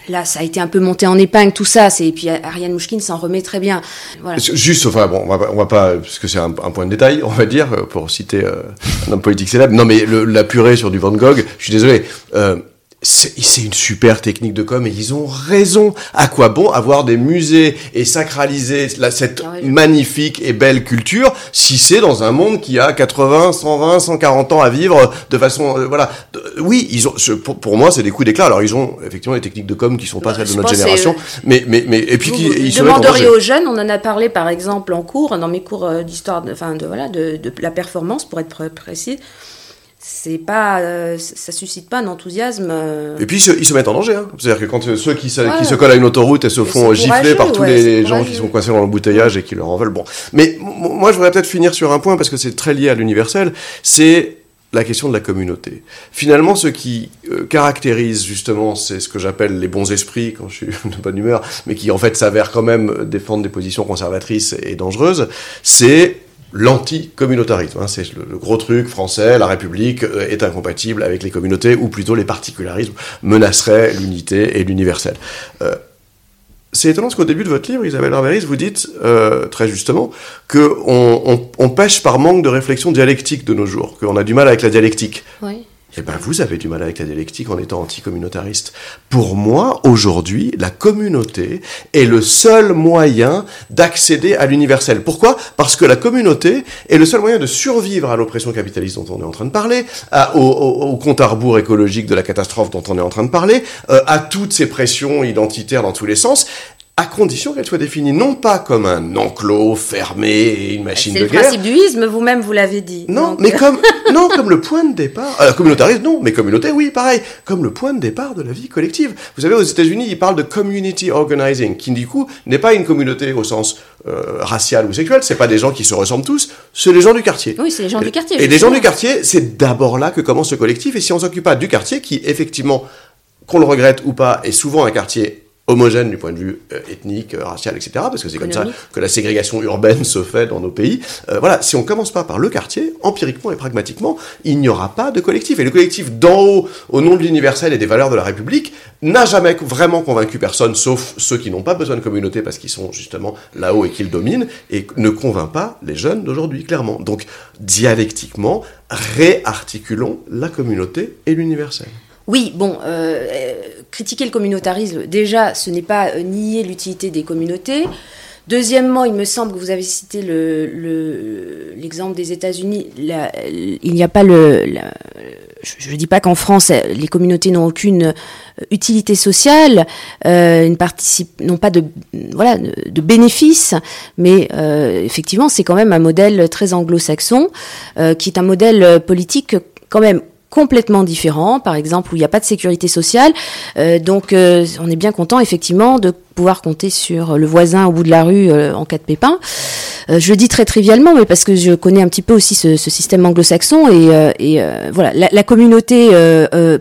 là ça a été un peu monté en épingle tout ça, c'est et puis Ariane Mouchkine s'en remet très bien. Voilà. Juste, enfin bon, on va, on va pas, parce que c'est un, un point de détail, on va dire, pour citer euh, un homme politique célèbre. Non, mais le, la purée sur du Van Gogh, je suis désolé. Euh, c'est une super technique de com et ils ont raison. À quoi bon avoir des musées et sacraliser la, cette Ah magnifique et belle culture si c'est dans un monde qui a 80, 120, 140 ans à vivre de façon euh, voilà. Oui, ils ont pour, pour moi c'est des coups d'éclat. Alors ils ont effectivement des techniques de com qui sont pas celles de notre génération, mais mais mais et puis Vous, qui vous ils demanderiez aux jeunes, on en a parlé par exemple en cours, dans mes cours euh, d'histoire, enfin de voilà, de, de la performance pour être pr- précis. C'est pas, euh, ça suscite pas un enthousiasme. euh, Et puis ils se, ils se mettent en danger. Hein. C'est-à-dire que quand euh, ceux qui se, Ouais. qui se collent à une autoroute et se font gifler par tous ouais, les gens qui sont coincés dans l'embouteillage et qui leur en veulent. Bon, mais moi je voudrais peut-être finir sur un point parce que c'est très lié à l'universel. C'est la question de la communauté. Finalement, ce qui euh, caractérise justement, c'est ce que j'appelle les bons esprits quand je suis de bonne humeur, mais qui en fait s'avèrent quand même défendre des positions conservatrices et dangereuses, c'est l'anti-communautarisme. hein. c'est le, gros truc français, la République euh, est incompatible avec les communautés, ou plutôt les particularismes menaceraient l'unité et l'universel. Euh, c'est étonnant parce qu'au début de votre livre, Isabelle Barberis, vous dites euh, très justement que on, on, on pêche par manque de réflexion dialectique de nos jours, qu'on a du mal avec la dialectique. oui. Eh ben, vous avez du mal avec la dialectique en étant anticommunautariste. Pour moi, aujourd'hui, la communauté est le seul moyen d'accéder à l'universel. Pourquoi? Parce que la communauté est le seul moyen de survivre à l'oppression capitaliste dont on est en train de parler, au compte à rebours écologique de la catastrophe dont on est en train de parler, euh, à toutes ces pressions identitaires dans tous les sens, à condition qu'elles soient définies non pas comme un enclos fermé et une machine C'est de le guerre, principe du isme, vous-même vous l'avez dit. non, Donc, mais euh, comme non, comme le point de départ. Alors, communautarisme, non, mais communauté, oui, pareil. Comme le point de départ de la vie collective. Vous savez, aux États-Unis, ils parlent de community organizing, qui du coup n'est pas une communauté au sens euh, racial ou sexuel. C'est pas des gens qui se ressemblent tous. C'est les gens du quartier. Oui, c'est les gens du quartier. Et les gens du quartier, c'est d'abord là que commence ce collectif. Et si on s'occupe pas du quartier, qui effectivement, qu'on le regrette ou pas, est souvent un quartier homogène du point de vue euh, ethnique, euh, racial, etc. Parce que c'est comme ça que la ségrégation urbaine se fait dans nos pays. Euh, voilà, si on commence pas par le quartier, empiriquement et pragmatiquement, il n'y aura pas de collectif. Et le collectif d'en haut, au nom de l'universel et des valeurs de la République, n'a jamais vraiment convaincu personne, sauf ceux qui n'ont pas besoin de communauté parce qu'ils sont justement là-haut et qu'ils dominent, et ne convainc pas les jeunes d'aujourd'hui, clairement. Donc, dialectiquement, réarticulons la communauté et l'universel. Oui, bon, euh, euh, critiquer le communautarisme, déjà, ce n'est pas euh, nier l'utilité des communautés. Deuxièmement, il me semble que vous avez cité le- le- l'exemple des États-Unis. Il n'y a pas le. je ne dis pas qu'en France, les communautés n'ont aucune utilité sociale, n'ont pas de voilà bénéfices, mais effectivement, c'est quand même un modèle très anglo-saxon, qui est un modèle politique quand même complètement différent, par exemple où il n'y a pas de sécurité sociale. Euh, donc euh, on est bien content effectivement de pouvoir compter sur le voisin au bout de la rue euh, en cas de pépin. Euh, je le dis très trivialement, mais parce que je connais un petit peu aussi ce, système anglo-saxon et, euh, voilà, la, communauté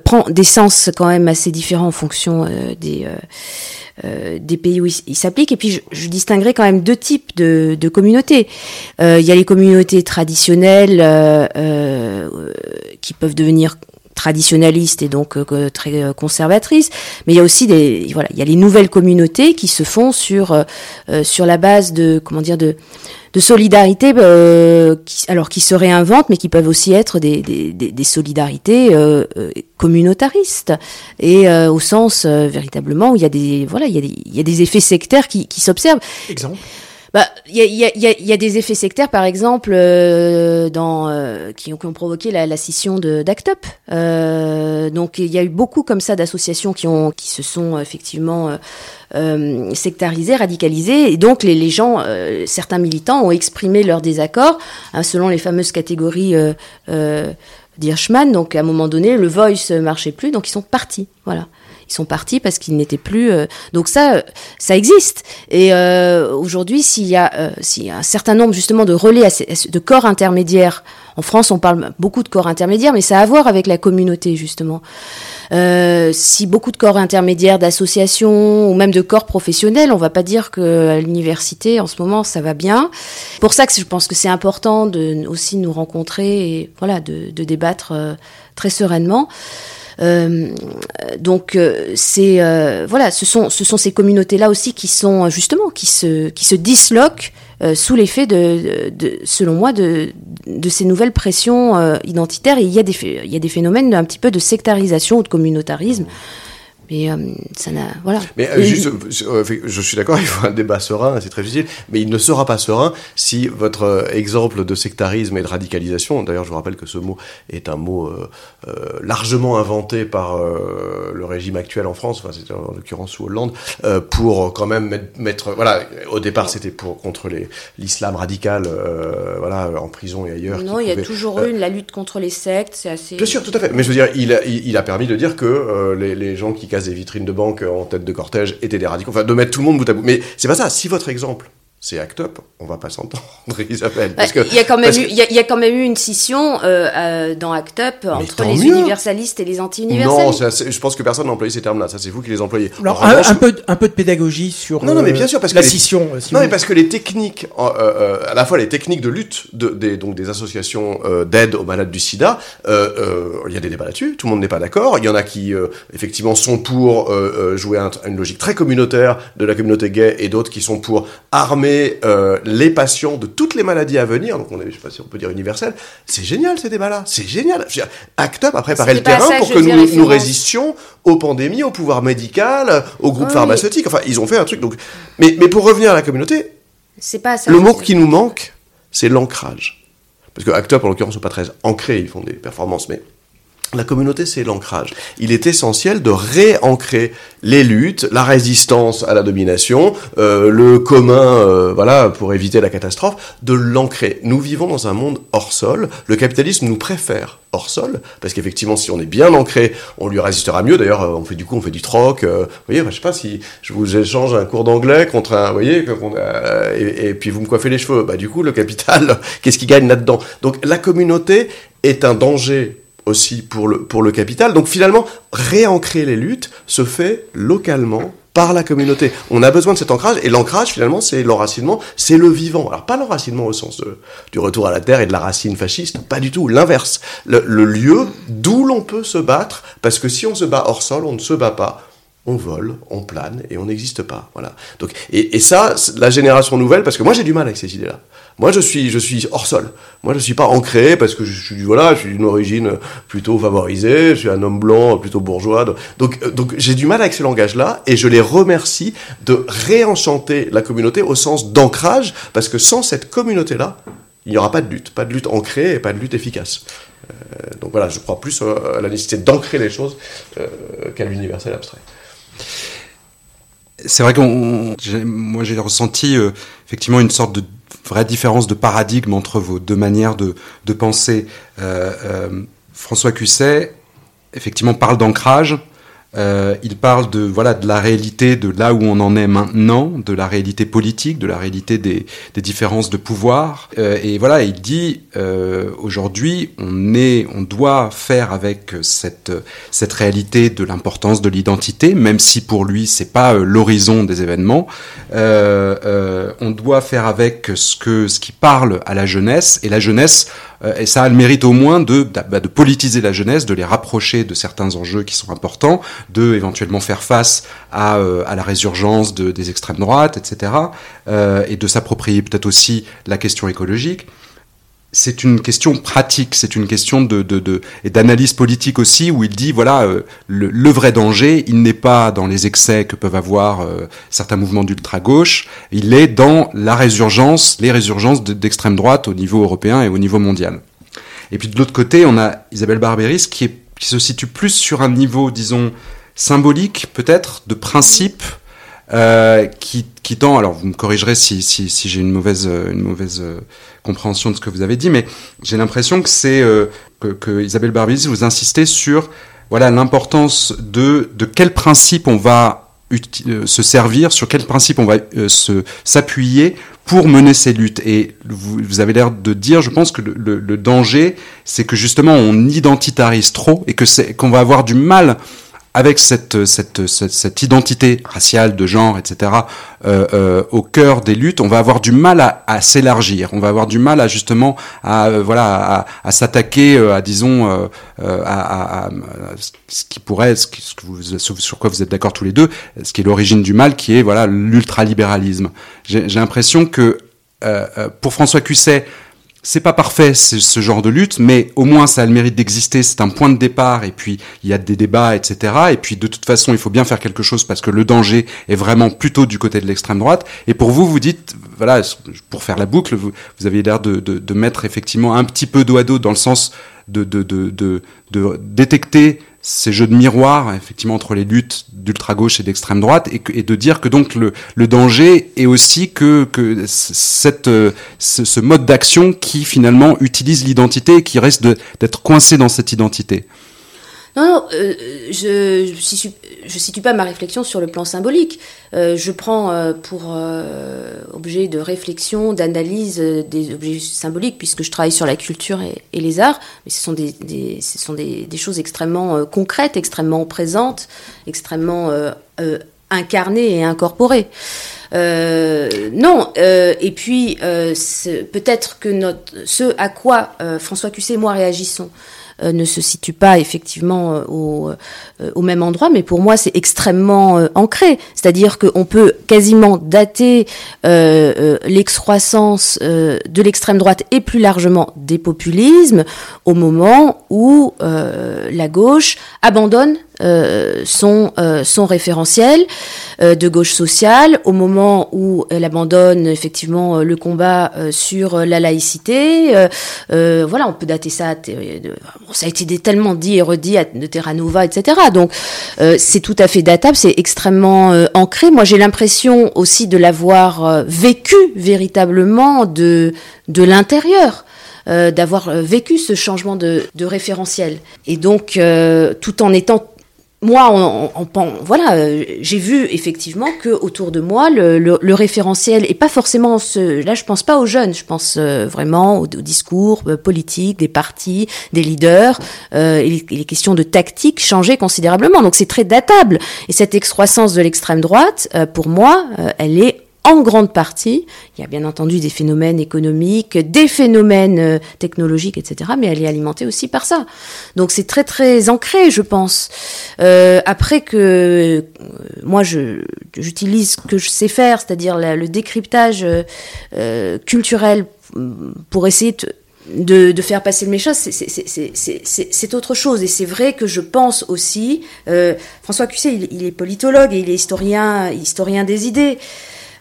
prend des sens quand même assez différents en fonction des pays où il, s'applique. Et puis, je, distinguerai quand même deux types de, communautés. Il y a les communautés traditionnelles qui peuvent devenir traditionnalistes et donc euh, très euh, conservatrices, mais il y a aussi des voilà, il y a les nouvelles communautés qui se font sur euh, euh, sur la base de comment dire de de solidarité, qui, alors qui se réinventent, mais qui peuvent aussi être des, des, des, des solidarités communautaristes, et au sens véritablement où il y a des voilà, il y a des, il y a des effets sectaires qui, qui s'observent. Exemple? Bah, il y a, y, a, y, a, y a des effets sectaires, par exemple, euh, dans, euh, qui, ont, qui ont provoqué la, la scission de d'Act Up. Euh, donc, il y a eu beaucoup comme ça d'associations qui ont, qui se sont effectivement euh, euh, sectarisées, radicalisées, et donc les, les gens, euh, certains militants ont exprimé leur désaccord hein, selon les fameuses catégories d'Hirschman. Donc, à un moment donné, le voice marchait plus, donc ils sont partis. Voilà. Ils sont partis parce qu'ils n'étaient plus. euh, donc ça, euh, ça existe. Et euh, aujourd'hui, s'il y a, s'il y a un certain nombre justement de relais, de corps intermédiaires. En France, on parle beaucoup de corps intermédiaires, mais ça a à voir avec la communauté justement. Si beaucoup de corps intermédiaires, d'associations ou même de corps professionnels, on va pas dire que l'université en ce moment ça va bien. Pour ça que je pense que c'est important de aussi nous rencontrer et voilà de, débattre très sereinement. Euh, donc euh, euh, ce sont ce sont ces communautés là aussi qui sont justement qui se disloquent sous l'effet de, selon moi de ces nouvelles pressions identitaires et il y a des il y a des phénomènes un petit peu de sectarisation ou de communautarisme. Mais euh, ça n'a voilà. Mais euh, juste, euh, je suis d'accord, il faut un débat serein, c'est très difficile, mais il ne sera pas serein si votre exemple de sectarisme et de radicalisation, d'ailleurs je vous rappelle que ce mot est un mot euh, euh, largement inventé par euh, le régime actuel en France, enfin c'était en l'occurrence sous Hollande, euh, pour quand même mettre, mettre- voilà, au départ c'était pour contre les l'islam radical, euh, voilà, en prison et ailleurs. non, il y a toujours eu la lutte contre les sectes, c'est assez. Bien sûr, tout à fait. Mais je veux dire, il a, il, il a permis de dire que euh, les, les gens qui des vitrines de banque en tête de cortège étaient des radicaux. Enfin, de mettre tout le monde bout à bout. Mais c'est pas ça. Si votre exemple, c'est Act Up, on va pas s'entendre, Isabelle. Parce que, Bah, il y a quand même eu, que- il y, a- il y a quand même eu une scission euh, euh, dans Act Up entre les mieux. universalistes et les Non, anti-universalistes. assez- je pense que personne n'a employé ces termes-là. Ça, c'est vous qui les employez. Alors, un, revanche, un peu, de- un peu de pédagogie sur Non, non, mais euh, bien sûr, parce que la les- scission. si Non, mais parce que les techniques, euh, euh, à la fois les techniques de lutte de, des, donc des associations euh, d'aide aux malades du sida, euh, euh, il y a des débats là-dessus, tout le monde n'est pas d'accord. Il y en a qui, euh, effectivement, sont pour jouer un- une logique très communautaire de la communauté gay et d'autres qui sont pour armer euh, les patients de toutes les maladies à venir. Donc, on est, je sais pas si on peut dire universel. C'est génial, ces débats-là. C'est génial. Act Up a préparé le terrain pour que nous, nous résistions aux pandémies, au pouvoir médical, aux groupes Oui. pharmaceutiques. Enfin, ils ont fait un truc. Donc, mais, mais pour revenir à la communauté, C'est pas ça. le mot qui nous manque, c'est l'ancrage. Parce que Act Up, en l'occurrence, sont pas très ancrés, ils font des performances, mais la communauté, c'est l'ancrage. Il est essentiel de réancrer les luttes, la résistance à la domination, euh, le commun, euh, voilà, pour éviter la catastrophe, de l'ancrer. Nous vivons dans un monde hors sol. Le capitalisme nous préfère hors sol, parce qu'effectivement, si on est bien ancré, on lui résistera mieux. D'ailleurs, euh, on fait du coup, on fait du troc. euh, vous voyez, enfin, je sais pas si je vous échange un cours d'anglais contre un, vous voyez, et, et puis vous me coiffez les cheveux. Bah, du coup, le capital, qu'est-ce qu'il gagne là-dedans? Donc, la communauté est un danger aussi pour le, pour le capital. Donc finalement, réancrer les luttes se fait localement par la communauté. On a besoin de cet ancrage, et l'ancrage, finalement, c'est l'enracinement, c'est le vivant. Alors, pas l'enracinement au sens de- du retour à la terre et de la racine fasciste, pas du tout, l'inverse. Le, le lieu d'où l'on peut se battre, parce que si on se bat hors sol, on ne se bat pas. On vole, on plane et on n'existe pas. Voilà. Donc, et, ça, la génération nouvelle, parce que moi j'ai du mal avec ces idées-là. Moi je suis, je suis hors sol. Moi je suis pas ancré parce que je suis, voilà, je suis d'une origine plutôt favorisée. Je suis un homme blanc, plutôt bourgeois. Donc, donc, euh, donc j'ai du mal avec ces langages-là et je les remercie de réenchanter la communauté au sens d'ancrage, parce que sans cette communauté-là, il n'y aura pas de lutte, pas de lutte ancrée et pas de lutte efficace. Euh, donc voilà, je crois plus euh, à la nécessité d'ancrer les choses qu'à l'universel abstrait. C'est vrai j'ai- moi j'ai ressenti euh, effectivement une sorte de vraie différence de paradigme entre vos deux manières de, de penser. Euh, euh, François Cusset, effectivement, parle d'ancrage, Euh, il parle de voilà de la réalité de là où on en est maintenant, de la réalité politique, de la réalité des, des différences de pouvoir. Euh, et voilà, il dit euh, aujourd'hui on est, on doit faire avec cette cette réalité de l'importance de l'identité, même si pour lui c'est pas euh, l'horizon des événements. Euh, euh, on doit faire avec ce que ce qui parle à la jeunesse et la jeunesse et ça a le mérite au moins de, de, de politiser la jeunesse, de les rapprocher de certains enjeux qui sont importants, de éventuellement faire face à, euh, à la résurgence de, des extrêmes droites, etc., euh, et de s'approprier peut-être aussi la question écologique. C'est une question pratique, c'est une question de, de, et d'analyse politique aussi, où il dit voilà euh, le, le, vrai danger, il n'est pas dans les excès que peuvent avoir certains mouvements d'ultra gauche, il est dans la résurgence, les résurgences d'extrême droite au niveau européen et au niveau mondial. Et puis de l'autre côté, on a Isabelle Barberis qui, est, qui se situe plus sur un niveau, disons, symbolique peut-être, de principe, euh, qui, qui tend, alors vous me corrigerez si, si, si j'ai une mauvaise, une mauvaise euh, compréhension de ce que vous avez dit, mais j'ai l'impression que c'est euh, que, que, Isabelle Barberis, vous insistez sur voilà l'importance de, de quel principe on va euh, se servir, sur quel principe on va euh, se s'appuyer pour mener ces luttes. Et vous, vous avez l'air de dire, je pense que le, le, le danger, c'est que justement on identitarise trop et que c'est qu'on va avoir du mal avec cette, cette, cette, cette, identité raciale, de genre, etc., euh, euh, au cœur des luttes, on va avoir du mal à, à s'élargir. On va avoir du mal à justement à euh, voilà à, à s'attaquer à disons euh, à, à, ce qui pourrait ce, ce que vous, sur quoi vous êtes d'accord tous les deux, ce qui est l'origine du mal, qui est voilà l'ultralibéralisme. J'ai l'impression que pour François Cusset, c'est pas parfait ce genre de lutte, mais au moins ça a le mérite d'exister. C'est un point de départ et puis il y a des débats, etc. Et puis de toute façon, il faut bien faire quelque chose parce que le danger est vraiment plutôt du côté de l'extrême droite. Et pour vous, vous dites, pour faire la boucle, vous, avez l'air de, mettre effectivement un petit peu dos à dos dans le sens de, détecter ces jeux de miroir, effectivement, entre les luttes d'ultra-gauche et d'extrême droite, et, de dire que donc le, danger est aussi que, ce mode d'action qui finalement utilise l'identité et qui reste d'être coincé dans cette identité. Non, non, euh, je ne situe, situe pas ma réflexion sur le plan symbolique. Euh, je prends euh, pour euh, objet de réflexion, d'analyse euh, des objets symboliques, puisque je travaille sur la culture et, les arts. Mais ce sont des, des ce sont des, choses extrêmement euh, concrètes, extrêmement présentes, extrêmement incarnées et incorporées. non, et puis peut-être que notre, ce à quoi François Cusset et moi réagissons, ne se situe pas effectivement euh, au, euh, au, même endroit, mais pour moi c'est extrêmement ancré. C'est-à-dire qu'on peut quasiment dater l'excroissance de l'extrême droite et plus largement des populismes au moment où la gauche abandonne euh, son, euh, son référentiel euh, de gauche sociale au moment où elle abandonne effectivement le combat sur la laïcité. voilà, on peut dater ça. Ça a été tellement dit et redit de Terra Nova, etc. Donc c'est tout à fait datable, c'est extrêmement ancré. Moi, j'ai l'impression aussi de l'avoir vécu véritablement de de l'intérieur. Euh, d'avoir vécu ce changement de, référentiel. Et donc, euh, tout en étant moi, on, on, on, voilà, euh, j'ai vu effectivement que autour de moi, le, le, le, référentiel est pas forcément ce. Là, je pense pas aux jeunes, je pense euh, vraiment aux, discours euh, politiques des partis, des leaders, euh, et, les, et, les, questions de tactique changeaient considérablement. Donc, c'est très datable. Et cette excroissance de l'extrême droite, pour moi, elle est en grande partie, il y a bien entendu des phénomènes économiques, des phénomènes euh, technologiques, etc., mais elle est alimentée aussi par ça. Donc c'est très très ancré, je pense. Euh, après que euh, moi j'utilise ce que je sais faire, c'est-à-dire le décryptage euh, culturel pour essayer de, de, de, faire passer le message, c'est autre chose. Et c'est vrai que je pense aussi, euh, François Cusset, il, il, est politologue et il est historien, historien des idées.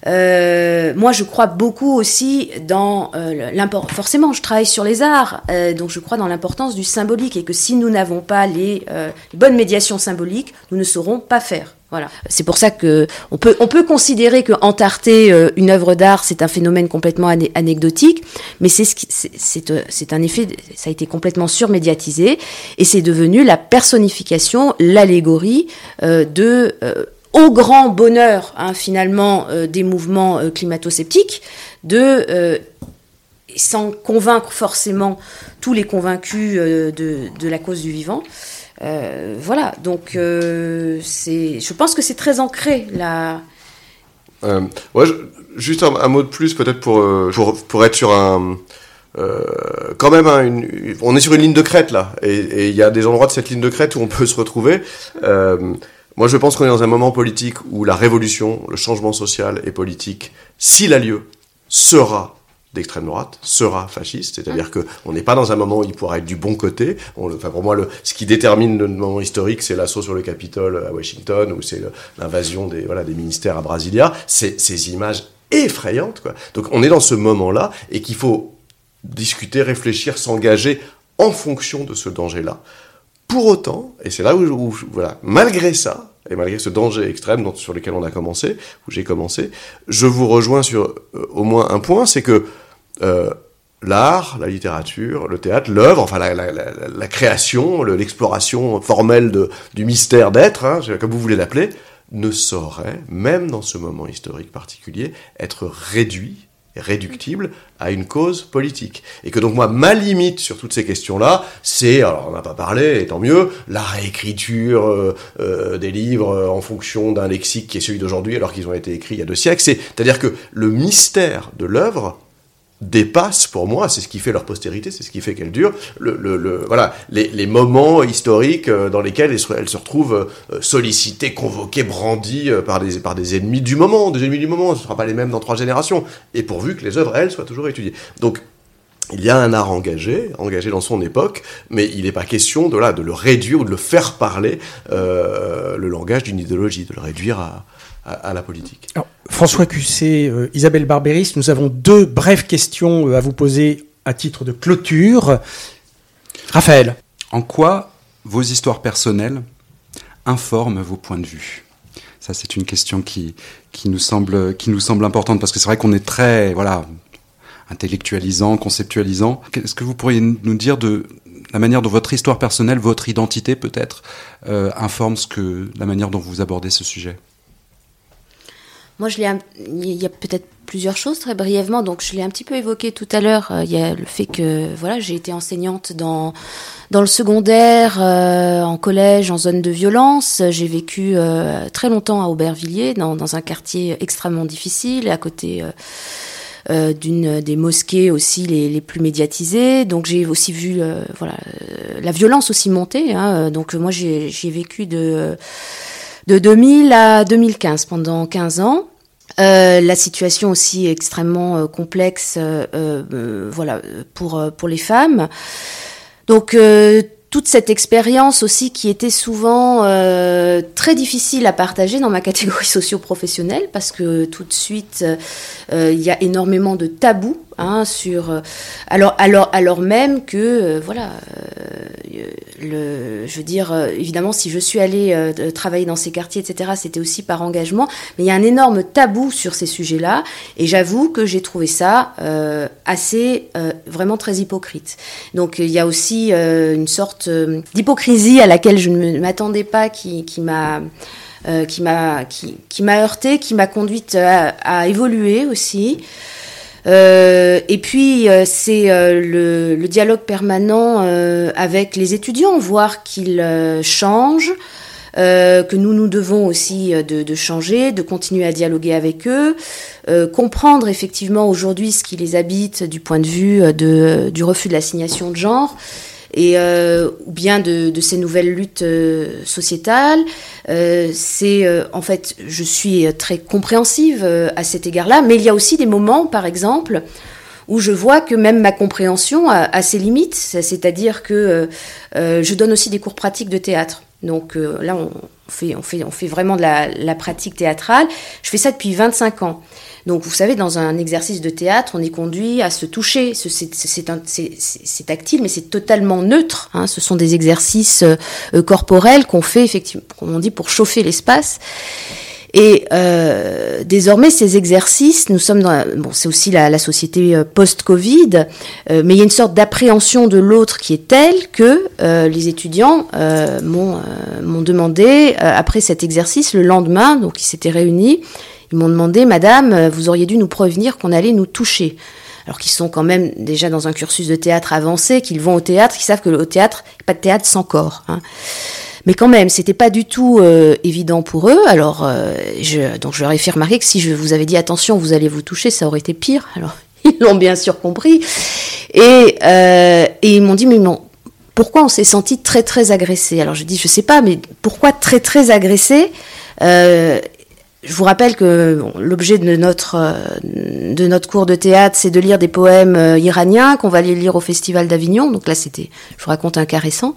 Euh, moi, je crois beaucoup aussi dans euh, l'importance. Forcément, je travaille sur les arts, euh, donc je crois dans l'importance du symbolique et que si nous n'avons pas les, euh, les bonnes médiations symboliques, nous ne saurons pas faire. Voilà. C'est pour ça que on peut on peut considérer que entarter une œuvre d'art c'est un phénomène complètement anecdotique, mais c'est ce c'est un effet ça a été complètement surmédiatisé et c'est devenu la personnification, l'allégorie de au grand bonheur hein, finalement euh, des mouvements euh, climato-sceptiques de euh, sans convaincre forcément tous les convaincus euh, de, la cause du vivant. Euh, voilà, donc je pense que c'est très ancré là. Juste un, mot de plus peut-être pour, pour pour être sur un quand même hein, on est sur une ligne de crête là et il y a des endroits de cette ligne de crête où on peut se retrouver. Moi, je pense qu'on est dans un moment politique où la révolution, le changement social et politique, s'il a lieu, sera d'extrême droite, sera fasciste, c'est-à-dire que on n'est pas dans un moment où il pourra être du bon côté. On enfin, pour moi, le, ce qui détermine le moment historique, c'est l'assaut sur le Capitole à Washington ou c'est l'invasion des voilà des ministères à Brasilia. C'est ces images effrayantes, quoi. Donc, on est dans ce moment-là et qu'il faut discuter, réfléchir, s'engager en fonction de ce danger-là. Pour autant, et c'est là où, voilà, malgré ça, et malgré ce danger extrême sur lequel on a commencé, où j'ai commencé, je vous rejoins sur euh, au moins un point, c'est que euh, l'art, la littérature, le théâtre, l'œuvre, enfin la, création, le- l'exploration formelle du mystère d'être, hein, comme vous voulez l'appeler, ne saurait, même dans ce moment historique particulier, être réduit réductible à une cause politique. Et que donc moi, ma limite sur toutes ces questions-là, c'est, alors on n'a pas parlé, et tant mieux, la réécriture euh, euh, des livres euh, en fonction d'un lexique qui est celui d'aujourd'hui alors qu'ils ont été écrits il y a deux siècles. C'est- C'est-à-dire que le mystère de l'œuvre dépasse pour moi, c'est ce qui fait leur postérité, c'est ce qui fait qu'elle dure, le, le, voilà, les, moments historiques euh, dans lesquels elle se, elle se retrouve euh, sollicitée, convoquée, brandie euh, par des, par des ennemis du moment, des ennemis du moment, ce ne sera pas les mêmes dans trois générations, et pourvu que les œuvres, elles, soient toujours étudiées. Donc, il y a un art engagé, engagé dans son époque, mais il n'est pas question de, là, de le réduire ou de le faire parler le langage d'une idéologie, de le réduire à, à, à la politique. Alors, François Cusset, euh, Isabelle Barberis, nous avons deux brèves questions euh, à vous poser à titre de clôture. Raphaël. En quoi vos histoires personnelles informent vos points de vue? Ça, c'est une question qui, qui, nous semble, qui nous semble importante parce que c'est vrai qu'on est très voilà, intellectualisant, conceptualisant. Qu'est-ce que vous pourriez nous dire de la manière dont votre histoire personnelle, votre identité peut-être, euh, informe ce que, la manière dont vous abordez ce sujet? Moi, je l'ai, il y a peut-être plusieurs choses très brièvement. Donc, je l'ai un petit peu évoqué tout à l'heure. Euh, Il y a le fait que voilà, j'ai été enseignante dans dans le secondaire, euh, en collège, en zone de violence. J'ai vécu euh, très longtemps à Aubervilliers, dans, dans un quartier extrêmement difficile, à côté. euh, euh, d'une des mosquées aussi les, les plus médiatisées. Donc j'ai aussi vu euh, voilà euh, la violence aussi monter. Hein. Donc moi j'ai vécu de de 2000 à 2015 pendant 15 ans. Euh, la situation aussi extrêmement euh, complexe, euh, voilà, pour les femmes. Donc toute cette expérience aussi qui était souvent très difficile à partager dans ma catégorie socio-professionnelle parce que tout de suite il y a énormément de tabous hein, sur euh, alors alors alors même que euh, voilà euh, le je veux dire évidemment si je suis allée travailler dans ces quartiers etc c'était aussi par engagement mais il y a un énorme tabou sur ces sujets là et j'avoue que j'ai trouvé ça assez vraiment très hypocrite donc il y a aussi une sorte d'hypocrisie à laquelle je ne m'attendais pas qui, qui m'a qui m'a qui, qui m'a heurté, qui m'a conduite à évoluer aussi. Euh, et puis euh, c'est euh, le, dialogue permanent avec les étudiants, voir qu'ils changent, que nous nous devons aussi de, changer, de continuer à dialoguer avec eux, comprendre effectivement aujourd'hui ce qui les habite du point de vue du refus de l'assignation de genre et euh, ou bien de, ces nouvelles luttes euh, sociétales. Euh, c'est en fait, je suis très compréhensive à cet égard-là, mais il y a aussi des moments, par exemple, où je vois que même ma compréhension a, ses limites, c'est-à-dire que je donne aussi des cours pratiques de théâtre. Donc là, on, fait, vraiment de la pratique théâtrale. Je fais ça depuis 25 ans. Donc, vous savez, dans un exercice de théâtre, on est conduit à se toucher. Ce- C'est tactile, mais c'est totalement neutre. hein. Ce sont des exercices euh, euh, corporels qu'on fait, effectivement, comme on dit, pour chauffer l'espace. Et euh, désormais, ces exercices, nous sommes dans, la- bon, c'est aussi la, société post-Covid, mais il y a une sorte d'appréhension de l'autre qui est telle que les étudiants m'ont demandé après cet exercice le lendemain, donc ils s'étaient réunis, ils m'ont demandé, Madame, euh, vous auriez dû nous prévenir qu'on allait nous toucher. Alors qu'ils sont quand même déjà dans un cursus de théâtre avancé, qu'ils vont au théâtre, qu'ils savent que au théâtre, pas de théâtre sans corps. hein. Mais quand même, c'était pas du tout euh, évident pour eux. Alors, euh, je, donc je leur ai fait remarquer que si je vous avais dit attention, vous allez vous toucher, ça aurait été pire. Alors, ils l'ont bien sûr compris. Et, ils m'ont dit, mais non, pourquoi on s'est senti très très agressé? Alors je dis, je sais pas, mais pourquoi très très agressé? Je vous rappelle que bon, l'objet de notre, euh, de notre cours de théâtre, c'est de lire des poèmes euh, iraniens qu'on va aller lire au Festival d'Avignon. Donc là, c'était, je vous raconte un récent.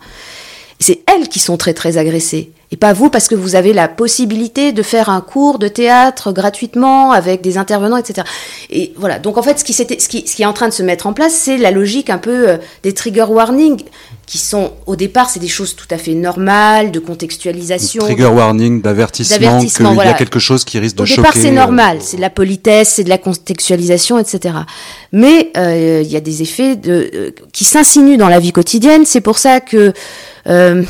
C'est elles qui sont très très agressées. Et pas vous, parce que vous avez la possibilité de faire un cours de théâtre gratuitement avec des intervenants, etc. Et voilà. Donc en fait, ce qui, s'était- ce qui, ce qui est en train de se mettre en place, c'est la logique un peu euh, des trigger warnings, qui sont au départ, c'est des choses tout à fait normales, de contextualisation. Trigger warning, d'avertissement, qu'il D'avertissement, y voilà. a quelque chose qui risque de Au choquer. départ, c'est euh, normal, c'est de la politesse, c'est de la contextualisation, etc. Mais euh, il y a des effets de, euh, qui s'insinuent dans la vie quotidienne. C'est pour ça que euh,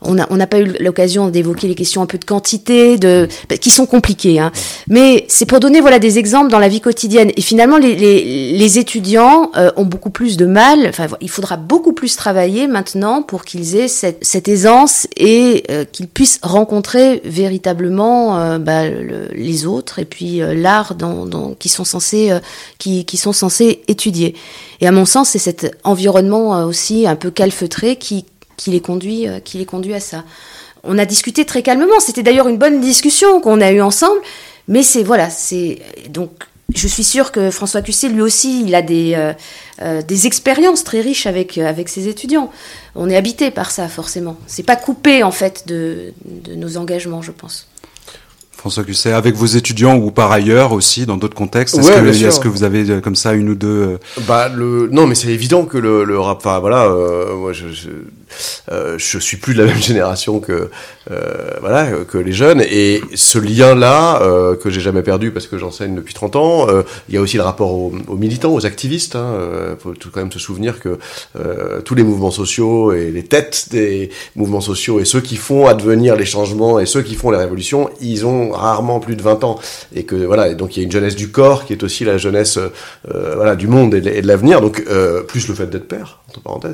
on n'a on pas eu l'occasion d'évoquer les questions un peu de quantité, de qui sont compliquées. Hein. Mais c'est pour donner voilà des exemples dans la vie quotidienne. Et finalement, les, les, les étudiants euh, ont beaucoup plus de mal. Enfin, il faudra beaucoup plus travailler maintenant pour qu'ils aient cette, cette aisance et euh, qu'ils puissent rencontrer véritablement euh, bah, le- les autres et puis euh, l'art dans, dans, qui sont censés euh, qui, qui sont censés étudier. Et à mon sens, c'est cet environnement euh, aussi un peu calfeutré qui qui les conduit euh, qui les conduit à ça. On a discuté très calmement. C'était d'ailleurs une bonne discussion qu'on a eue ensemble. Mais c'est voilà, c'est donc je suis sûre que François Cusset, lui aussi, il a des, euh, euh, des expériences très riches avec, avec ses étudiants. On est habité par ça, forcément. C'est pas coupé, en fait, de, de nos engagements, je pense. François Cusset, avec vos étudiants ou par ailleurs aussi, dans d'autres contextes, est-ce Ouais, que, est-ce que vous avez comme ça une ou deux... Bah le non mais c'est évident que le, le rap enfin voilà euh, moi je, je euh, je suis plus de la même génération que euh, voilà que les jeunes. Et ce lien là euh, que j'ai jamais perdu parce que j'enseigne depuis 30 ans il y a aussi le rapport aux, militants aux activistes hein, faut quand même se souvenir que tous les mouvements sociaux et les têtes des mouvements sociaux et ceux qui font advenir les changements et ceux qui font les révolutions ils ont rarement plus de 20 ans. Et que voilà donc il y a une jeunesse du corps qui est aussi la jeunesse voilà du monde et de, de l'avenir. Donc plus le fait d'être père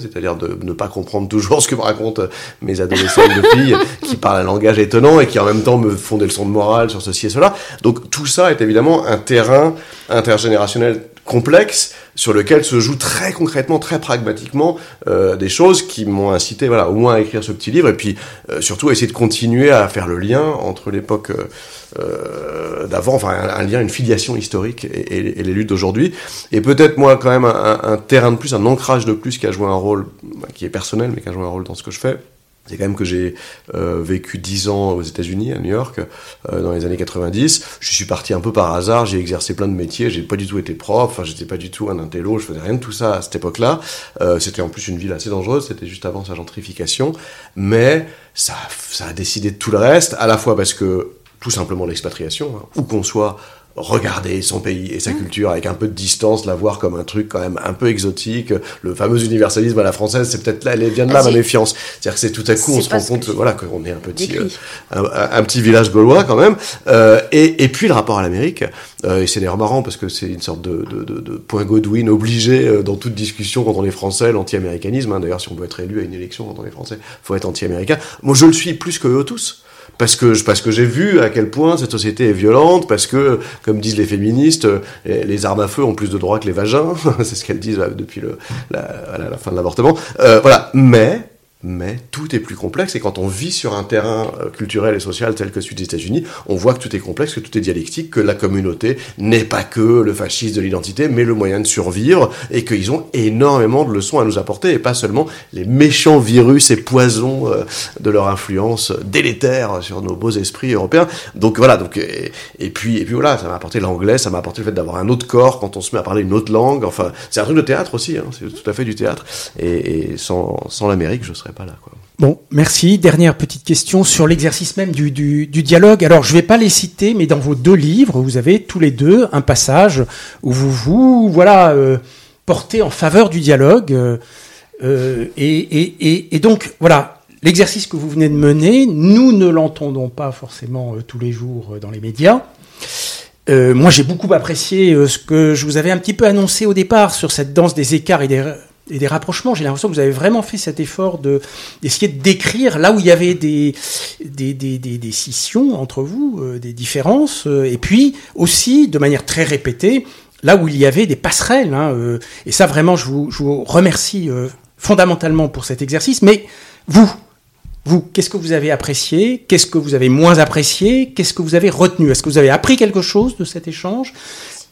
c'est-à-dire de ne pas comprendre toujours ce que me racontent mes adolescentes de filles qui parlent un langage étonnant et qui en même temps me font des leçons de morale sur ceci et cela. Donc tout ça est évidemment un terrain intergénérationnel complexe sur lequel se jouent très concrètement, très pragmatiquement euh, des choses qui m'ont incité, voilà, au moins à écrire ce petit livre et puis euh, surtout essayer de continuer à faire le lien entre l'époque euh, euh, d'avant, enfin un, lien, une filiation historique et, les luttes d'aujourd'hui. Et peut-être moi quand même un, un- un terrain de plus, un ancrage de plus qui a joué un rôle bah, qui est personnel, mais qui a joué un rôle dans ce que je fais. C'est quand même que j'ai euh, vécu 10 ans aux États-Unis, à New York, euh, dans les années 90. Je suis parti un peu par hasard, j'ai exercé plein de métiers, j'ai pas du tout été prof, enfin j'étais pas du tout un intello, je faisais rien de tout ça à cette époque-là. Euh, c'était en plus une ville assez dangereuse, c'était juste avant sa gentrification, mais ça, ça a décidé de tout le reste, à la fois parce que tout simplement l'expatriation, hein, où qu'on soit, regarder son pays et sa culture avec un peu de distance, la voir comme un truc quand même un peu exotique. Le fameux universalisme à la française, c'est peut-être là, elle vient de là Ah, ma méfiance. C'est-à-dire que c'est tout à coup, on se rend compte, que voilà, qu'on est un petit, euh, un, petit village gaulois quand même. Euh, et, et puis le rapport à l'Amérique. Euh, et c'est d'ailleurs marrant parce que c'est une sorte de, de, de, de point Godwin obligé euh, dans toute discussion quand on est français, l'anti-américanisme. hein. D'ailleurs, si on veut être élu à une élection quand on est français, faut être anti-américain. Moi, je le suis plus que eux tous. Parce que, parce que j'ai vu à quel point cette société est violente, parce que, comme disent les féministes, les, armes à feu ont plus de droits que les vagins. c'est ce qu'elles disent depuis le, la, voilà, la fin de l'avortement. Euh, voilà. Mais, mais tout est plus complexe. Et quand on vit sur un terrain euh, culturel et social tel que celui des États-Unis, on voit que tout est complexe, que tout est dialectique, que la communauté n'est pas que le fascisme de l'identité, mais le moyen de survivre, et qu'ils ont énormément de leçons à nous apporter, et pas seulement les méchants virus et poisons euh, de leur influence délétère sur nos beaux esprits européens. Donc voilà. Donc et, puis et puis voilà, ça m'a apporté l'anglais, ça m'a apporté le fait d'avoir un autre corps quand on se met à parler une autre langue. Enfin, c'est un truc de théâtre aussi. Hein, c'est tout à fait du théâtre. Et, et sans sans l'Amérique, je serais Bon, merci. Dernière petite question sur l'exercice même du, dialogue. Alors, je ne vais pas les citer, mais dans vos deux livres, vous avez tous les deux un passage où vous vous voilà euh, portez en faveur du dialogue. euh, euh, et, donc, voilà, l'exercice que vous venez de mener, nous ne l'entendons pas forcément tous les jours dans les médias. Moi, j'ai beaucoup apprécié ce que je vous avais un petit peu annoncé au départ sur cette danse des écarts et des, et des rapprochements. J'ai l'impression que vous avez vraiment fait cet effort de d'essayer de décrire là où il y avait des des, des, des, des scissions entre vous, euh, des différences, euh, et puis aussi de manière très répétée là où il y avait des passerelles. Hein, euh, et ça, vraiment, je vous, je vous remercie euh, fondamentalement pour cet exercice. Mais vous, vous, qu'est-ce que vous avez apprécié? Qu'est-ce que vous avez moins apprécié? Qu'est-ce que vous avez retenu? Est-ce que vous avez appris quelque chose de cet échange?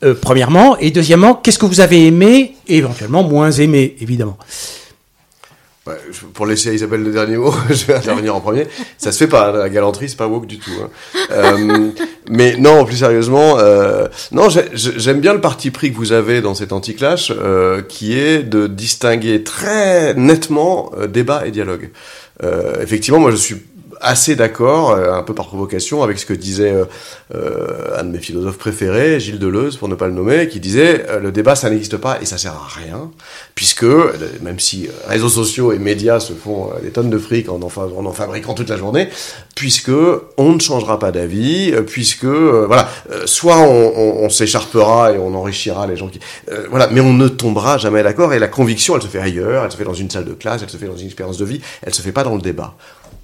Euh, Premièrement. Et deuxièmement, qu'est-ce que vous avez aimé et éventuellement moins aimé, évidemment je- pour laisser à Isabelle le dernier mot, je vais intervenir en premier. Ça se fait pas, la galanterie, c'est pas woke du tout. hein. Euh, mais non, plus sérieusement, euh, non, j'ai- j'ai- j'aime bien le parti pris que vous avez dans cet anti-clash, qui est de distinguer très nettement débat et dialogue. Effectivement, moi je suis assez d'accord, euh, un peu par provocation, avec ce que disait euh, euh, un de mes philosophes préférés, Gilles Deleuze, pour ne pas le nommer, qui disait euh, le débat ça n'existe pas et ça sert à rien, puisque euh, même si réseaux sociaux et médias se font des tonnes de fric en en, fa- en en fabriquant toute la journée, puisque on ne changera pas d'avis, puisque euh, voilà, soit on, on- on s'écharpera et on enrichira les gens qui, voilà, mais on ne tombera jamais d'accord et la conviction elle se fait ailleurs, elle se fait dans une salle de classe, elle se fait dans une expérience de vie, elle se fait pas dans le débat.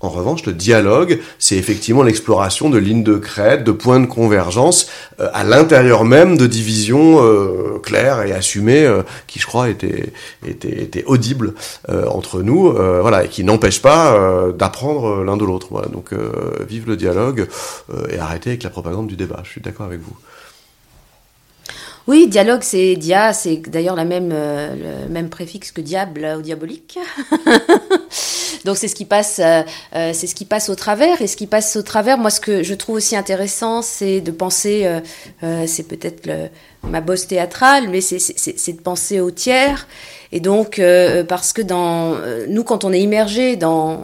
En revanche, le dialogue, c'est effectivement l'exploration de lignes de crête, de points de convergence euh, à l'intérieur même de divisions euh, claires et assumées euh, qui, je crois, étaient, étaient, étaient audibles euh, entre nous, voilà, et qui n'empêchent pas d'apprendre l'un de l'autre. Donc, vive le dialogue et arrêtez avec la propagande du débat. Je suis d'accord avec vous. Oui, dialogue, c'est dia, c'est d'ailleurs la même, euh, le même préfixe que diable ou diabolique. Donc c'est ce qui passe, euh, euh, c'est ce qui passe au travers. Et ce qui passe au travers, moi, ce que je trouve aussi intéressant, c'est de penser, euh, c'est peut-être ma bosse théâtrale, mais c'est- c'est c'est de penser au tiers. Et donc, euh, parce que dans nous, quand on est immergé dans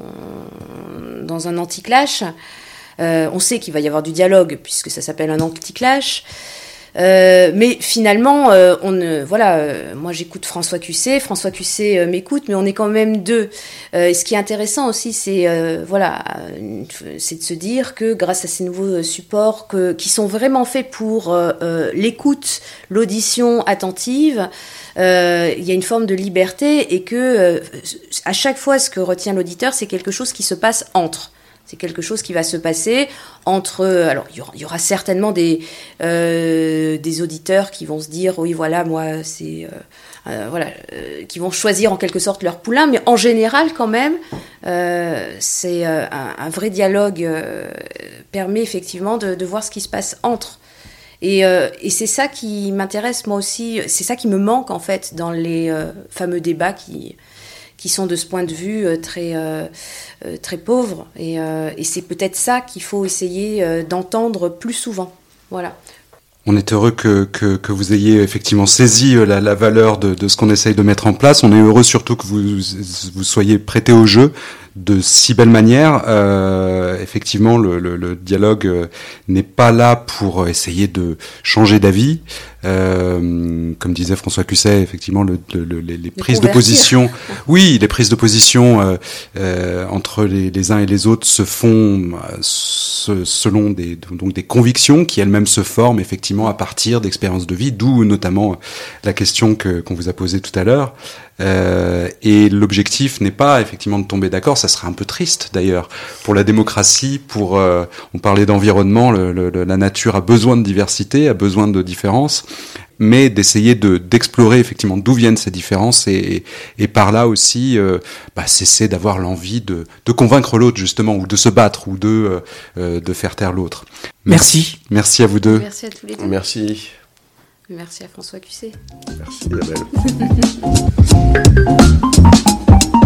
dans un anti-clash, euh, on sait qu'il va y avoir du dialogue puisque ça s'appelle un anti-clash. Euh, mais finalement, euh, on voilà, euh, moi j'écoute François Cusset, François Cusset euh, m'écoute, mais on est quand même deux. Et ce qui est intéressant aussi, c'est voilà, c'est de se dire que grâce à ces nouveaux supports que, qui sont vraiment faits pour l'écoute, l'audition attentive, il y a une forme de liberté et que à chaque fois, ce que retient l'auditeur, c'est quelque chose qui se passe entre. C'est quelque chose qui va se passer entre. Alors, il y aura, certainement des euh, des auditeurs qui vont se dire, oui, voilà, moi, c'est euh, euh, voilà, euh, qui vont choisir en quelque sorte leur poulain, mais en général, quand même, euh, c'est euh, un, vrai dialogue euh, permet effectivement de, voir ce qui se passe entre. Et, euh, c'est ça qui m'intéresse moi aussi, c'est ça qui me manque en fait dans les euh, fameux débats qui, qui sont de ce point de vue euh, très, euh, euh, très pauvres. Et, c'est peut-être ça qu'il faut essayer d'entendre plus souvent. Voilà. On est heureux que, que, vous ayez effectivement saisi la, la valeur de, de ce qu'on essaye de mettre en place. On est heureux surtout que vous, vous soyez prêté au jeu de si belle manière. Euh, effectivement, le, le, le dialogue euh, n'est pas là pour essayer de changer d'avis. Euh, comme disait François Cusset, effectivement, le, le- le- les, les prises de position, oui, les prises de position euh, euh, entre les, les uns et les autres se font se- selon des, donc des convictions qui elles-mêmes se forment effectivement à partir d'expériences de vie, d'où notamment la question que qu'on vous a posée tout à l'heure. Euh, et l'objectif n'est pas effectivement de tomber d'accord, ça serait un peu triste d'ailleurs pour la démocratie. Pour euh, on parlait d'environnement, le- le- le- la nature a besoin de diversité, a besoin de différence. mais d'essayer de d'explorer effectivement d'où viennent ces différences et, et par là aussi euh, bah, cesser d'avoir l'envie de, de convaincre l'autre justement ou de se battre ou de euh, euh, de faire taire l'autre. Merci. Merci à vous deux. Merci à tous les deux. Merci. Merci à François Cusset. Merci Isabelle.